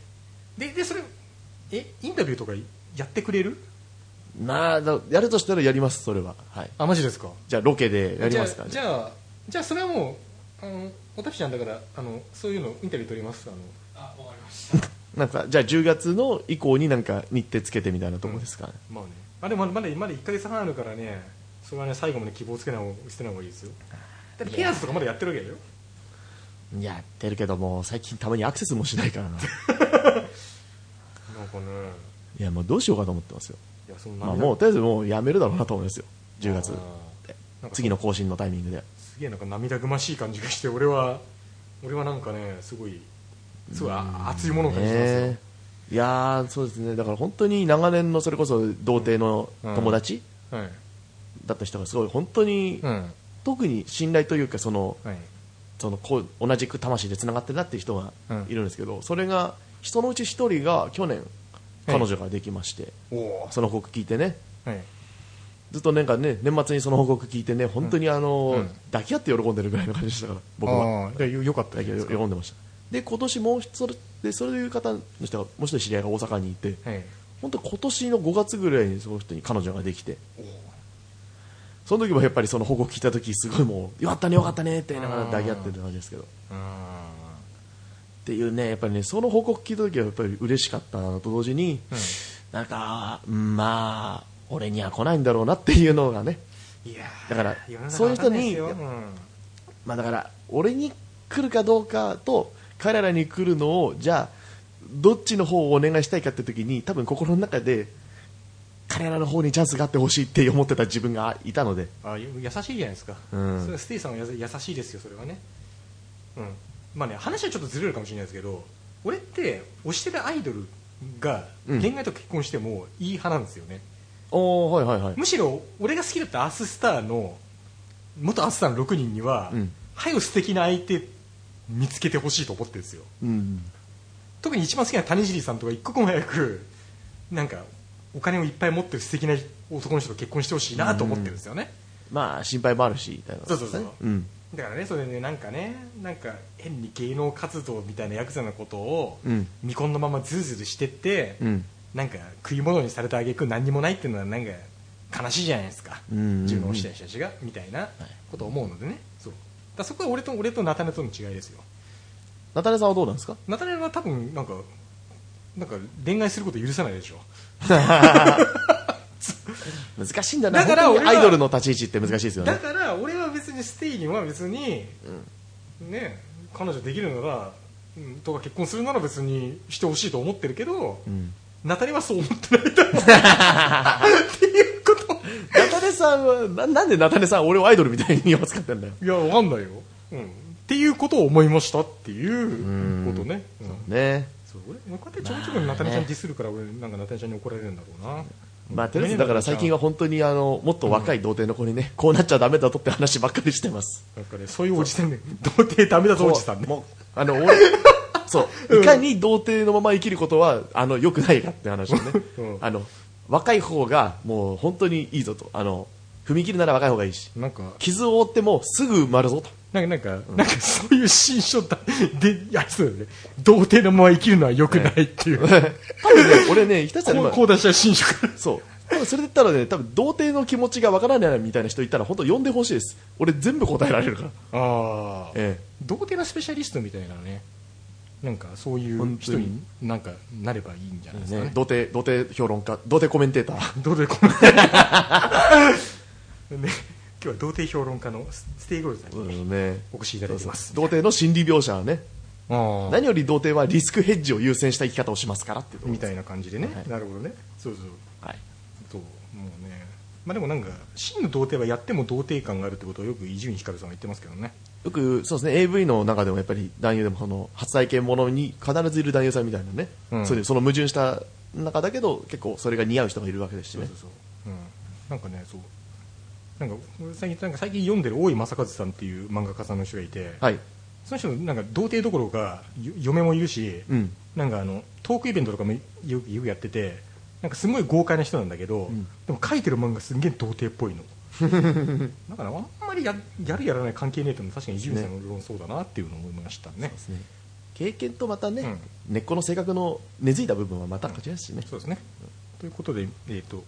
う。ででそれえインタビューとかやってくれる？まあ、だやるとしたらやります、それは。はい。あマジですか？じゃあロケでやりますか。じゃあじゃあじゃあそれはもうあのおたきちゃんだからあのそういうのインタビュー取ります？あの。あわかりました。なんか、じゃあ10月の以降になんか日程つけてみたいなとこですかね。まあね。あでもまだまだ1か月半あるからねそれはね最後まで希望つけない方捨てない方がいいですよ。だってピアーズとかまだやってるわけだよ。やってるけども、最近たまにアクセスもしないからな。なんかね。いや、もうどうしようかと思ってますよ。いやそのまあもう、とりあえずもうやめるだろうなと思いますよ。10月。次の更新のタイミングで。すげえなんか涙ぐましい感じがして俺は俺はなんかねすごいすごいあ熱いものを感じてますよ、ねいやー、そうですね。だから本当に長年のそれこそ童貞の友達はいだった人がすごい本当に、うん。特に信頼というか、その、はい。そのこう同じく魂でつながってるなっていう人がうん。いるんですけど、それが人のうち一人が去年彼女ができまして、おおその報告聞いてね。はい。ずっとなんかね年末にその報告聞いてね本当にあの、うん。抱き合って喜んでるぐらいの感じでしたから僕は。ああよよかった。喜んでました。で今年もう一つでそういう方の人がもう一人知り合いが大阪にいてはい。本当今年の5月ぐらいにその人に彼女ができておおその時もやっぱりその報告聞いた時すごいもうよかったねよかったねって言いながら抱き合ってる感じですけど。っあていうねやっぱりねその報告聞いた時はやっぱり嬉しかったのと同時に、うんなんかうんまあ俺には来ないんだろうなっていうのがね。いやーだからそういう人にわかん。まあだから俺に来るかどうかと彼らに来るのをじゃあどっちの方をお願いしたいかって時に多分心の中で彼らの方にチャンスがあってほしいって思ってた自分がいたので。あ優しいじゃないですか、うん。それはステイさんは優しいですよそれはね。うん。まあね話はちょっとずれるかもしれないですけど俺って推してるアイドルがうん。恋愛と結婚してもいい派なんですよね、おおはいはいはい。むしろ俺が好きだったアーススターの元アーススターの6人には、うん。はよ素敵な相手見つけてほしいと思ってるんですよ。うん。特に一番好きな谷尻さんとか一刻も早くなんかお金をいっぱい持ってる素敵な男の人と結婚してほしいなと思ってるんですよね、まあ心配もあるしそうそうそう。うん。だからねそれでねなんかねなんか変に芸能活動みたいなヤクザなことをうん。未婚のままズルズルしてって、うん。なんか食い物にされたあげく何にもないっていうのはなんか悲しいじゃないですか、うんうんうん。順応した人たちがみたいなことを思うのでね。そう。だそこは俺と俺とナタネとの違いですよ。ナタネさんはどうなんですか？ナタネは多分なんかなんか恋愛すること許さないでしょ 難しいんだな。だから俺アイドルの立ち位置って難しいですよね。だから俺は別にステイには別に、ね彼女できるなら、うんとか結婚するなら別にしてほしいと思ってるけど、ん。ナタネはそう思ってないだろう。っていうこと。ナタネさんはななんでナタネさん俺をアイドルみたいに扱ってんだよ。いやわかんないよ、うん、っていうことを思いましたっていうことね、うん。ねそう。俺俺こうやってちょいちょいナタネちゃんディスるから俺なんかナタネちゃんに怒られるんだろうな。まあとりあえずだから最近は本当にあのもっと若い童貞の子にねこうなっちゃダメだとって話ばっかりしてます。なん。かねそういうおじさんね童貞ダメだぞおじさんね。もうあの俺そう。いかに童貞のまま生きることはあの良くないかって話をね、うん。あの若い方がもう本当にいいぞと。あの踏み切るなら若い方がいいし。なんか傷を負ってもすぐ埋まるぞとなんか、なんか、なんかそういう新書だ、で、やそうだよね。童貞のまま生きるのは良くないっていう。多分ね俺ねひたすら今こうこう出した新書から。そう多分それで言ったらね多分童貞の気持ちがわからないみたいな人いたら本当呼んでほしいです俺全部答えられるからああ。え童貞のスペシャリストみたいなね。なんかそういう人に？になんかなればいいんじゃないですかね。えね童童貞評論家童貞コメンテーター童貞コメン ね、今日は童貞評論家のスステイゴールドさんにうんねお越しいただいてます。童貞の心理描写はね何より童貞はリスクヘッジを優先した生き方をしますからってみたいな感じでね。はいなるほどね。そうそう。はいそうもうね。まあでもなんか真の童貞はやっても童貞感があるってことをよく伊集院光さんは言ってますけどね。よくそうですね AV の中でもやっぱり男優でもその初体験ものに必ずいる男優さんみたいなね、うんそういうその矛盾した中だけど結構それが似合う人がいるわけですしねそうそうそう、うん、なんかねそうなんか俺最近なんか最近読んでる大井正和さんっていう漫画家さんの人がいて、はい。その人なんか童貞どころかよ嫁もいるし、うん。なんかあのトークイベントとかもよくやっててなんかすごい豪快な人なんだけど、ん。でも書いてる漫画すんげえ童貞っぽいの。だからあんまりややるやらない関係ねえっていうのは確かに伊集院さんの論そうだなっていうのを思いましたね。ね。経験とまたね、うん。根っこの性格の根付いた部分はまたこちらですしね、そうですね。ということで、えー、とん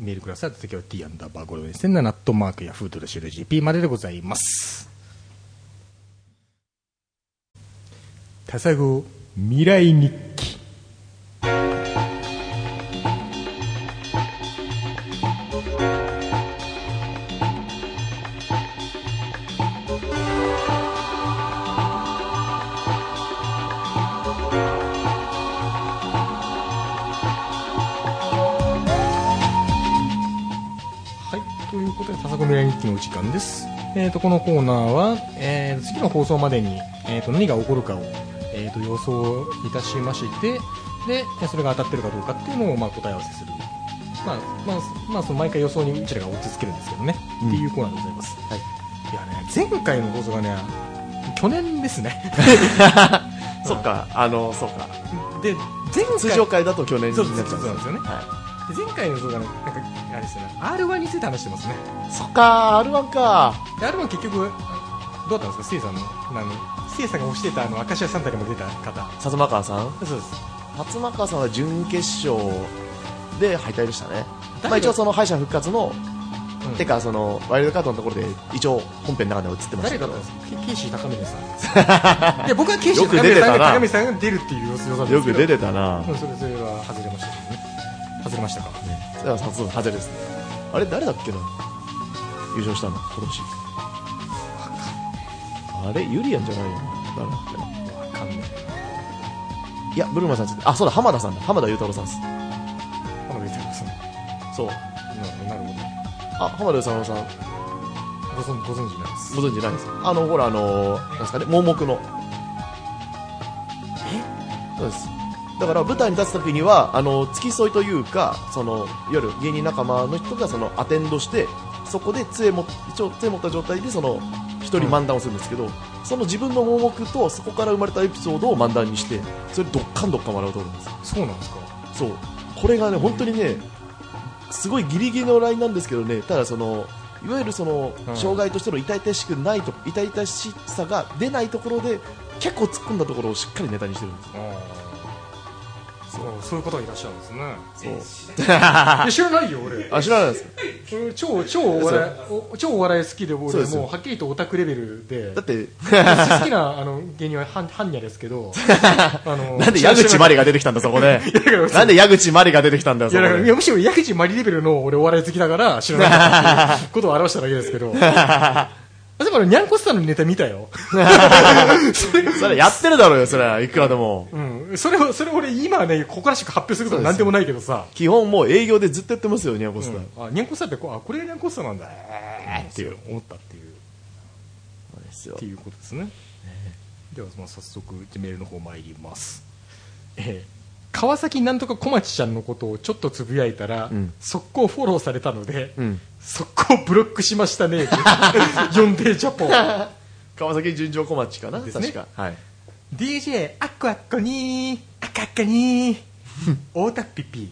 メールください。次は t アンダーバーゴロですね。ナットマークヤフードでシュル GP まででございます。タサゴ未来日記。タサゴ未来日記のお時間です。えー、とこのコーナーは、えー、次の放送までに、えー、と何が起こるかを、えー、と予想いたしましてでえそれが当たってるかどうかっていうのを、まあ、答え合わせする、まあまあまあ、その毎回予想にうちらが落ち着けるんですけどね、うん。っていうコーナーでございます、はい。いやね、前回の放送がね去年ですね。そっか。あのそうか。で前回通常回だと去年になっちゃうんですよね。はで前回の放送がねなんかあれですよね。R1 について話してますね。い、そっか R1 か。で R1 結局どうだったんですか？ステイさんのあのステイさんが推してたあの明石家サンタにも出た方。薩摩川さん？そうです。薩摩川さんは準決勝で敗退でしたね、まあ、一応その敗者復活の、うん。てかそのワイルドカードのところで一応本編の中では映ってましたけど。ケイシー高峰さん。いや僕はケイシー高峰さんが高峰さんが出るっていう予想なんですけど。よく出てたな、うんそれそれは外れましたけどね。外れましたかそれはそう外れですね。あれ誰だっけな？優勝したの今年あれユリアンじゃないよな。誰だっけな？わかんない。いやブルマさんあそうだ浜田さんだ。浜田雄太郎さんです。浜辺さん。そう。ななるほどあ浜田雄太郎さん。ご存ご存知ないです。ご存知ないです。かあのほらあのなんですかね盲目の。そうですだから舞台に立つ時にはあの付き添いというかそのいわゆる芸人仲間の人がそのアテンドしてそこで杖も一応杖持った状態でその一人漫談をするんですけど、その自分の盲目とそこから生まれたエピソードを漫談にしてそれどっかんどっかん笑うと思うんです。よそうなんですか？そう。これがね本当にねすごいギリギリのラインなんですけどねただそのいわゆるそのうん。障害としての痛々しくないと痛々しさが出ないところで結構突っ込んだところをしっかりネタにしてるんですそう。そういう方がいらっしゃるんですね。そう。知らないよ俺。あ知らないです超超お笑いお超お笑い好きでそうですよ。俺もうはっきりとオタクレベルで。だって。好きなあの芸人はハンハンニャですけど。あの なんで矢口真理が出てきたんだそこで。なんで矢口真理が出てきたんだよいやだからいやむしろ矢口まりレベルの俺お笑い好きだから知らないうことを表しただけですけど あでもニャンコスターのネタ見たよ、それやってるだろうよそれはいくらでも。うん、それをそれ俺今ねここからしか発表することなんでもないけどさ。基本もう営業でずっとやってますよニャンコスタ。ー、うん。あニャンコスターってこうあこれがニャンコスターなんだ。えーっていう思ったっていう。そうですよ。っていうことですね、ではまあ早速メールの方参ります、えー川崎なんとか小町ちゃんのことをちょっとつぶやいたら、うん。速攻フォローされたので、うん。速攻ブロックしましたね呼んでジャポン 川崎純情小町かな、ね。確か。はい。DJ アッコアッコにーアカッカにー 太田ピピ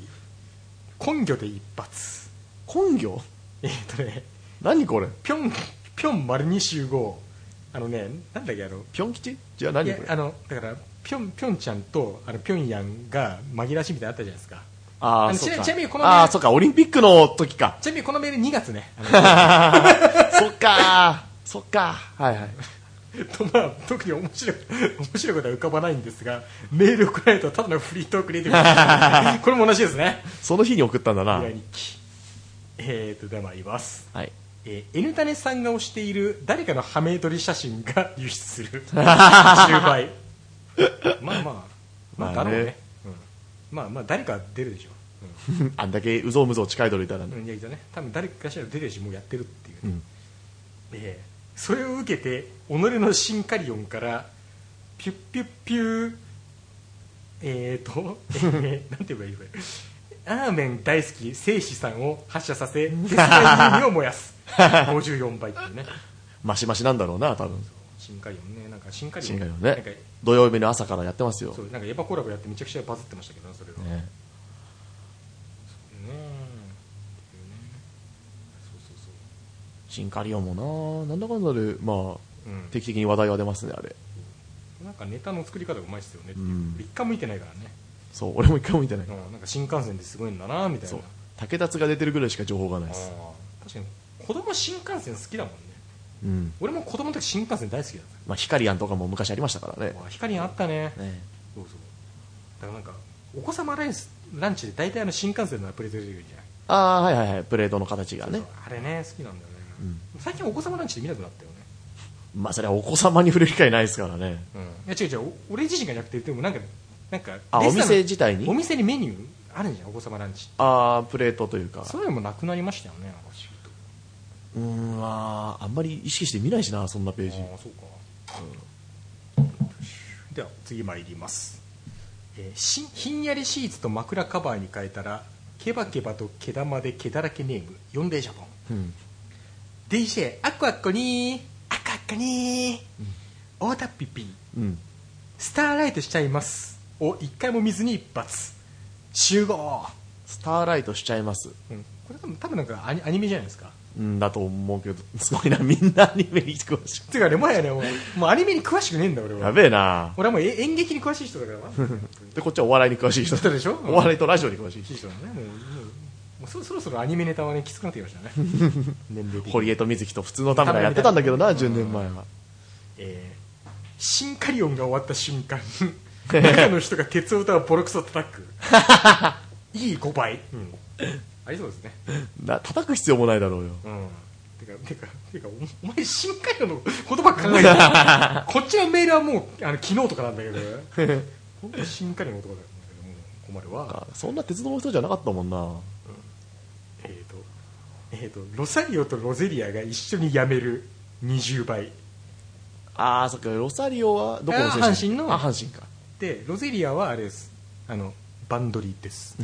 根拠で一発。根拠？えっ、とね何これ？ぴょんぴょん丸に集合。あのねなんだっけあのぴょん吉？じゃあ何これ？あのだからぴょんぴょんちゃんとあのぴょんやんが紛らわしいみたいなのあったじゃないですか。ああのちあそっか。ちなみにこのねああそっか。オリンピックの時か。ちなみにこのメール2月ね。あそっかそっかはいはい。の とまあ特に面白い面白いことは浮かばないんですがメール送られるとただのフリートークレディオこれも同じですね。その日に送ったんだな。えーとでは参ります。はい。えー、N タネさんが推している誰かのハメ撮り写真が輸出する。終売 まあまあまあだろうね、うん、まあまあ誰か出るでしょ。あんだけうぞうむぞう近いとるいたら。ねうん、うん、いやいやね。多分誰かしら出てるしもうやってるっていうね、うん。えーそれを受けて己のシンカリオンからピュッピュッピューえーと、えー、なんて言えばいいこれ。アーメン大好き聖子さんを発射させ鉄の意味を燃やす。54倍っていうね。マシマシなんだろうな多分シンカリオンね。なんかシンカリオンシンカリオンなんかね土曜日の朝からやってますよ。そうなんかエヴァコラボやってめちゃくちゃバズってましたけどねそれが。ね。そうそうそうシンカリオンもな。なんだかんだでまあうん。定期的に話題は出ますねあれ。なんかネタの作り方がうまいっすよねっていう、うん。一回も見てないからね、そう俺も一回も見てない。うん、なんか新幹線ですごいんだなみたいな。竹達が出てるぐらいしか情報がないです。確かに子供新幹線好きだもんねうん。俺も子供の時新幹線大好きだっまあヒカリアンとかも昔ありましたからね。たわあ光あったね。ね。そうそう。だからなんかお子様ライスランチで大体あの新幹線のプレゼン出てくるじゃないああはいはいはい。プレートの形がね。あれね好きなんだよね、最近お子様ランチで見なくなったよね。まあそれはお子様に触れる機会ないですからね。うん。いや違う違う。お俺自身がなくてでもなんかなんかあお店自体に？お店にメニューあるんじゃんお子様ランチああプレートというか。そういうのもなくなりましたよねうーんまああんまり意識して見ないしなそんなページ。ああそうか、では次参ります、えーしひんやりシーツと枕カバーに変えたらケバケバと毛玉で毛だらけネームヨンデージャポンうん。DJ アッコアッコにーアッコアッコにー、大田ピピうん。スターライトしちゃいます。を一回も見ずに一発。集合、スターライトしちゃいます。うん、これ多分多分なんかアニアニメじゃないですか。うんだと思うけどすごいなみんなアニメに詳してかねもはやねもうもうアニメに詳しくねえんだ俺いやはべえな。俺はもうえ演劇に詳しい人だから。な でこっちはお笑いに詳しい人。人でしょ？お笑いとラジオに詳しい人。いい人だねもうもうもうそそろそろアニメネタはねきつくなってきましたね。年齢的に。堀江と水木と普通の田村やってたんだけどな10年前は。えー。新カリオンが終わった瞬間 中の人が鉄を歌うボロクソ叩く。いい5倍、うん、ありそうですね。な叩く必要もないだろうよ。うん。てかてかてかおお前深海魚の言葉考えて こっちのメールはもうあの昨日とかなんだけど。本当に深海魚の言葉だよもう困るわ。あそんな鉄道の人じゃなかったもんな。えっ、とえっ、とロサリオとロゼリアが一緒に辞める。20倍。ああそっか。ロサリオはどこの選手あ阪神の。あ阪神か。でロゼリアはあれです。あのバンドリです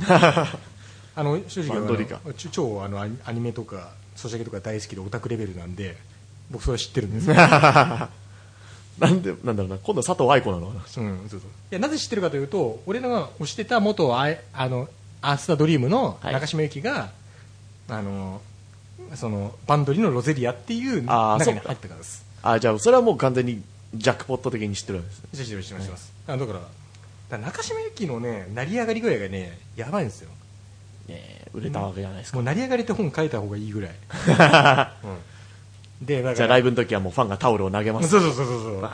あの正直バンドリ超あのアニメとかソシャゲとか大好きでオタクレベルなんで僕それは知ってるんですよ、なんでなんだろうな今度は佐藤愛子なのうん、そうそう。いやなぜ知ってるかというと俺のが推してた元アイあのアースタドリームのはい。中島由紀が、あのそのバンドリのロゼリアっていう中に入ったからです。あじゃあそれはもう完全にジャックポット的に知ってるわけですね。知ってます知ってます知ってます。あだからだから中島由紀のね成り上がり具合がねやばいんですよねえ売れたわけじゃないですか、もう成り上がりって本書いた方がいいぐらい、うん、でだから。じゃあライブの時はもうファンがタオルを投げます。そうそうそうそうそう。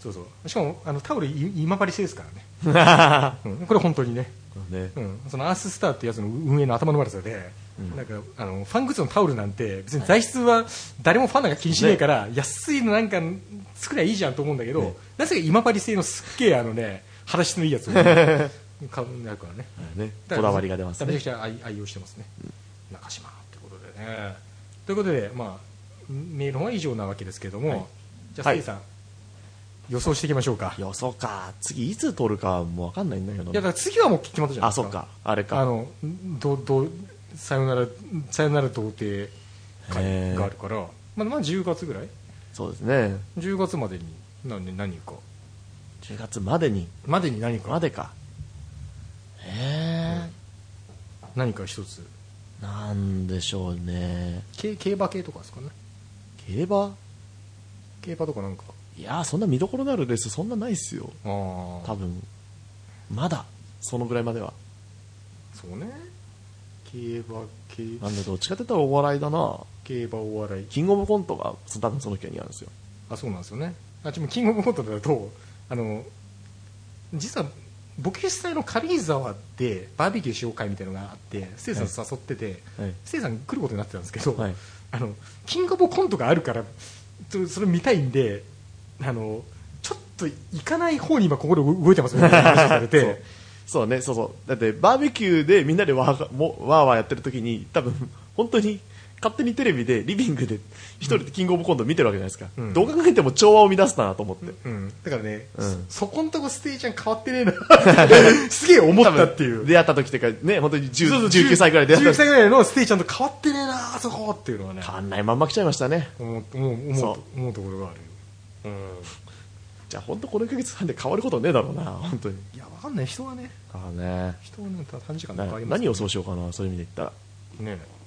そうそう。しかもあのタオルい今治製ですからね、うん、これ本当にね。ね。うん、そのアーススターってやつの運営の頭の悪さで、なんかあのファングッズのタオルなんて別に材質は誰もファンなんか気にしないから、安いのなんか作りゃいいじゃんと思うんだけど、ね。なぜか今治製のすっげえあのね肌質のいいやつを。買 うなるからね。ね。こだわりが出ますね。めちゃくちゃ愛愛用してますね、中島ということでね。ということで、まあ、メールは以上なわけですけれども、はい。じゃあ、はいさん予想していきましょうか。い予想か。次いつ撮るかもう分かんないんだけどやだから次はもう決まったじゃないですか。あそっか。あれか。あのどどさよならさよなら童貞会があるから、まあ、まあ10月ぐらい？そうですね。10月までに何何か。10月までに。までに何か。までかえ何か一つ。ー、なんでしょうね。競競馬系とかですかね。競馬？競馬とかなんか。いやーそんな見どころのあるレースそんなないっすよ。ああ。多分まだそのぐらいまでは。そうね。競馬競なんでどっちかって言ったらお笑いだな。競馬お笑い。キングオブコントがそ多分その期間にあるんですよ。あそうなんですよね。あちもキングオブコントだとあの実はボケ主催の軽井沢でバーベキューしよう会みたいなのがあってステイさん誘ってて、はい。さん来ることになってたんですけど、はい。あのキングオブコントがあるからそそれ見たいんであのちょっと行かない方に今心動いてますみたいな話をされて。そう。ね。そうそう。だってバーベキューでみんなでわーわーやってる時に多分本当に勝手にテレビでリビングで一人でキングオブコント見てるわけじゃないですか、うん。どう考えても調和を乱すなと思って、うん、だからね、うん。そそこんとこステイちゃん変わってねえな。すげえ思ったっていう。出会った時っていうかね本当に10そうそう19歳ぐらいで。出会19った歳ぐらいのステイちゃんと変わってねえなあそこっていうのはね。変わんないまんま来ちゃいましたね。思う思う思うそと思うところがあるよ、じゃあ本当この1ヶ月半で変わることねえだろうな本当に。うん、いやわかんない。人はね。ああね。人はね短時間でな変わります何をそうしようかなそういう意味で言ったら。ね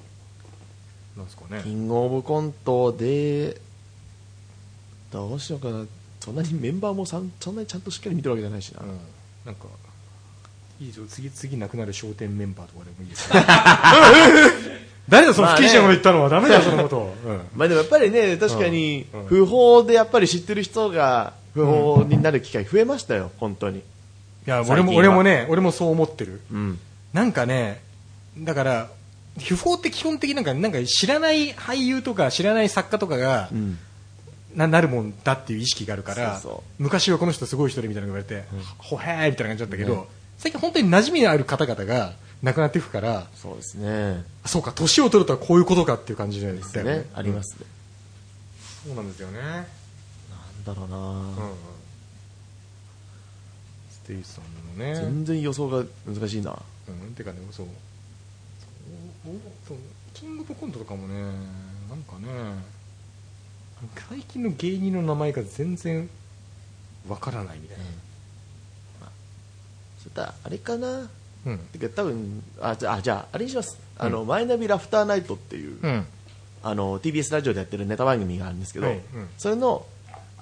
なんですかね。キングオブコントでどうしようかな。そんなにメンバーもさんそんなにちゃんとしっかり見てるわけじゃないしな、うん。なんかいいですよ次次なくなる商店メンバーとかでもいいですよ 誰だその不謹慎なこと言ったのは。ダメだよそのこと、うん。まあでもやっぱりね確かにうん。うん。不法でやっぱり知ってる人が不法になる機会増えましたよ本当に。いや最近は。俺も俺もね俺もそう思ってる。うん。なんかねだから不法って基本的になんかなんか知らない俳優とか知らない作家とかが、うん。ななるもんだっていう意識があるから昔はこの人すごい人でみたいなのが言われて、ほへーみたいな感じだったけど、ね。最近本当に馴染みのある方々が亡くなっていくからそうですね。あそうか年を取るとはこういうことかっていう感じでですね。ありますね、そうなんですよね。なんだろうな、うんうん。ステイさんのね。全然予想が難しいな。うん、てかねそうそうキングオブコントとかもねなんかね最近の芸人の名前が全然わからないみたいそしたらあれかな。なうん。てか多分あじゃああじゃああれにします。あの、マイナビラフターナイトっていう、うん。あの TBS ラジオでやってるネタ番組があるんですけど、はい。うん。それの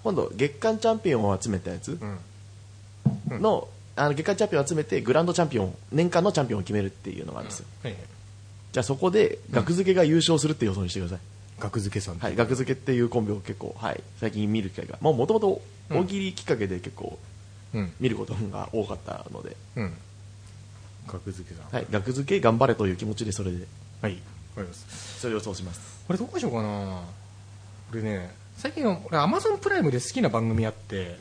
今度月間チャンピオンを集めたやつうん。の,、あの月間チャンピオンを集めてグランドチャンピオン年間のチャンピオンを決めるっていうのがあるんですよ、はいはいじゃあそこで額付けが優勝するって予想にしてください、額付けさん。はい、額付けっていうコンビを結構、はい、最近見る機会が。もともと大喜利きっかけで結構うん。見ることが多かったので、うん。額付けさん。はい、額付け頑張れという気持ちでそれで。はいかります。それを予想します。これどうしようかな。俺ね最近俺アマゾンプライムで好きな番組あって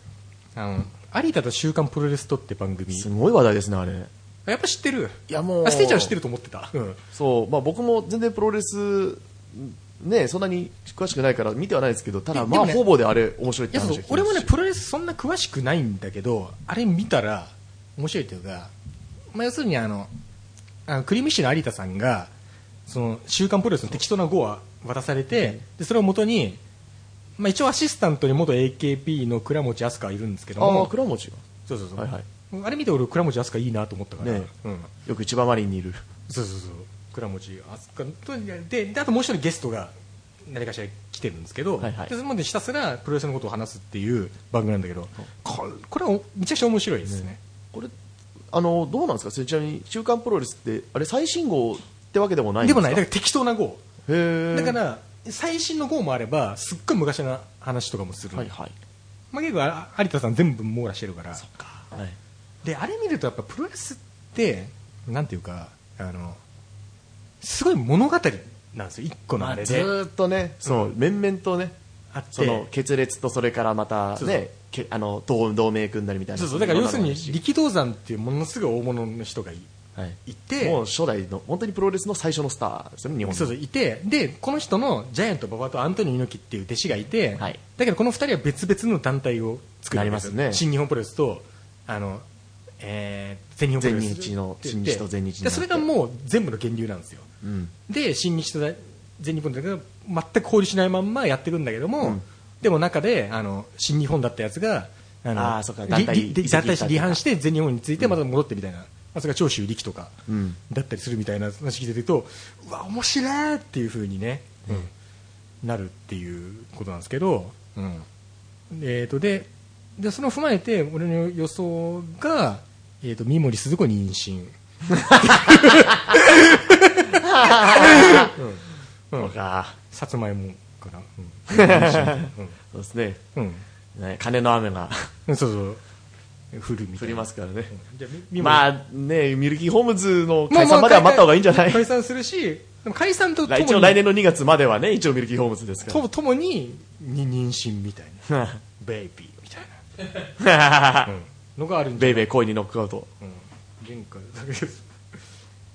あの有田と週刊プロレスとって番組。すごい話題ですねあれやっぱ知ってる。いやもう。あステージは知ってると思ってた、うん、そう、まあ、僕も全然プロレスねそんなに詳しくないから見てはないですけどただまあほぼであれ面白いって話を聞きます俺もねプロレスそんな詳しくないんだけどあれ見たら面白いというか、まあ、要するにあのあのクリームシの有田さんがその週刊プロレスの適当な号は渡されてでそれをもとに、まあ、一応アシスタントに元 AKP の倉持飛鳥がいるんですけども。倉持が。そうそうそう、はいはいあれ見て俺倉持飛鳥いいなと思ったから、ねうん、よく千葉マリンにいる。そうそうそう。倉持飛鳥とでであともう一人ゲストが何かしら来てるんですけど、はいはい。でそのでひたすらプロレスのことを話すっていう番組なんだけど、これこれはめちゃくちゃ面白いですね。これあのどうなんですか？ちなみに週刊プロレスってあれ最新号ってわけでもないんでか？ですもない。だから適当な号。だから最新の号もあればすっごい昔の話とかもする、はいはい。まあ、結構あ有田さん全部網羅してるから。はいであれ見るとやっぱプロレスってなんていうかあのすごい物語なんですよ一個のあれで、ずーっとねそう、面々とねあって。その決裂とそれからまたそうそう。ねけあの同同盟組んだりみたいな。そうそう。だから要するに力道山っていうものすごい大物の人がいはい。いて。もう初代の本当にプロレスの最初のスターですよね日本のそうそういて。でこの人のジャイアント馬場とアントニオ猪木っていう弟子がいて、はい。だけどこの2人は別々の団体を作るわけですよ。なりますね。新日本プロレスとあの、えー全日本全日の新日と全日でそれがもう全部の源流なんですよ。うん。で新日と全日本だけど全く交流しないまんまやっていくんだけども、うん。でも中であの新日本だったやつがあのあーそっか団体団体して離反して全日本についてまた戻ってみたいな、まあ、それが長州力とか、うん。だったりするみたいな話聞いてるとうわ面白いっていう風にね、うん。なるっていうことなんですけど、うん。えー、とででその踏まえて俺の予想が、えー、と三森すず子妊娠。そうか。さつまいもかな、うん。妊 娠そうですね。うん。ね金の雨が。うん、そうそう。降るみたいな。降りますからね。じゃあみまあねミルキーホームズの解散までは待った方がいいんじゃない？解散するしでも解散とともに一応来年の2月まではね一応ミルキーホームズですかとともにに妊娠みたいな。ら ベイビーみたいな、うんのがあるんじゃベイベー恋にノックアウト。うん。玄関だけど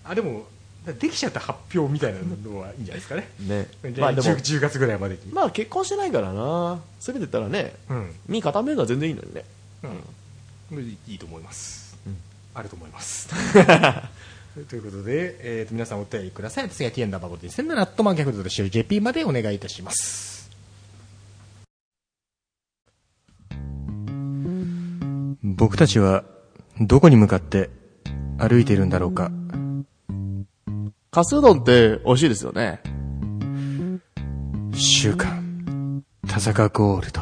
あでもできちゃった発表みたいなのはいいんじゃないですかね。ね。まあでも 10, 10月ぐらいまでに、まあ結婚してないからな。せめてたらねうん。身固めるのは全然いいのにね。うん、いいと思います、うん。あると思います。ということで、えーと皆さんお便りください。次は T エンダーバゴで2007アットマークヤフード CJP までお願いいたします。僕たちはどこに向かって歩いているんだろうか？かすうどんって美味しいですよね週刊田坂ゴールド。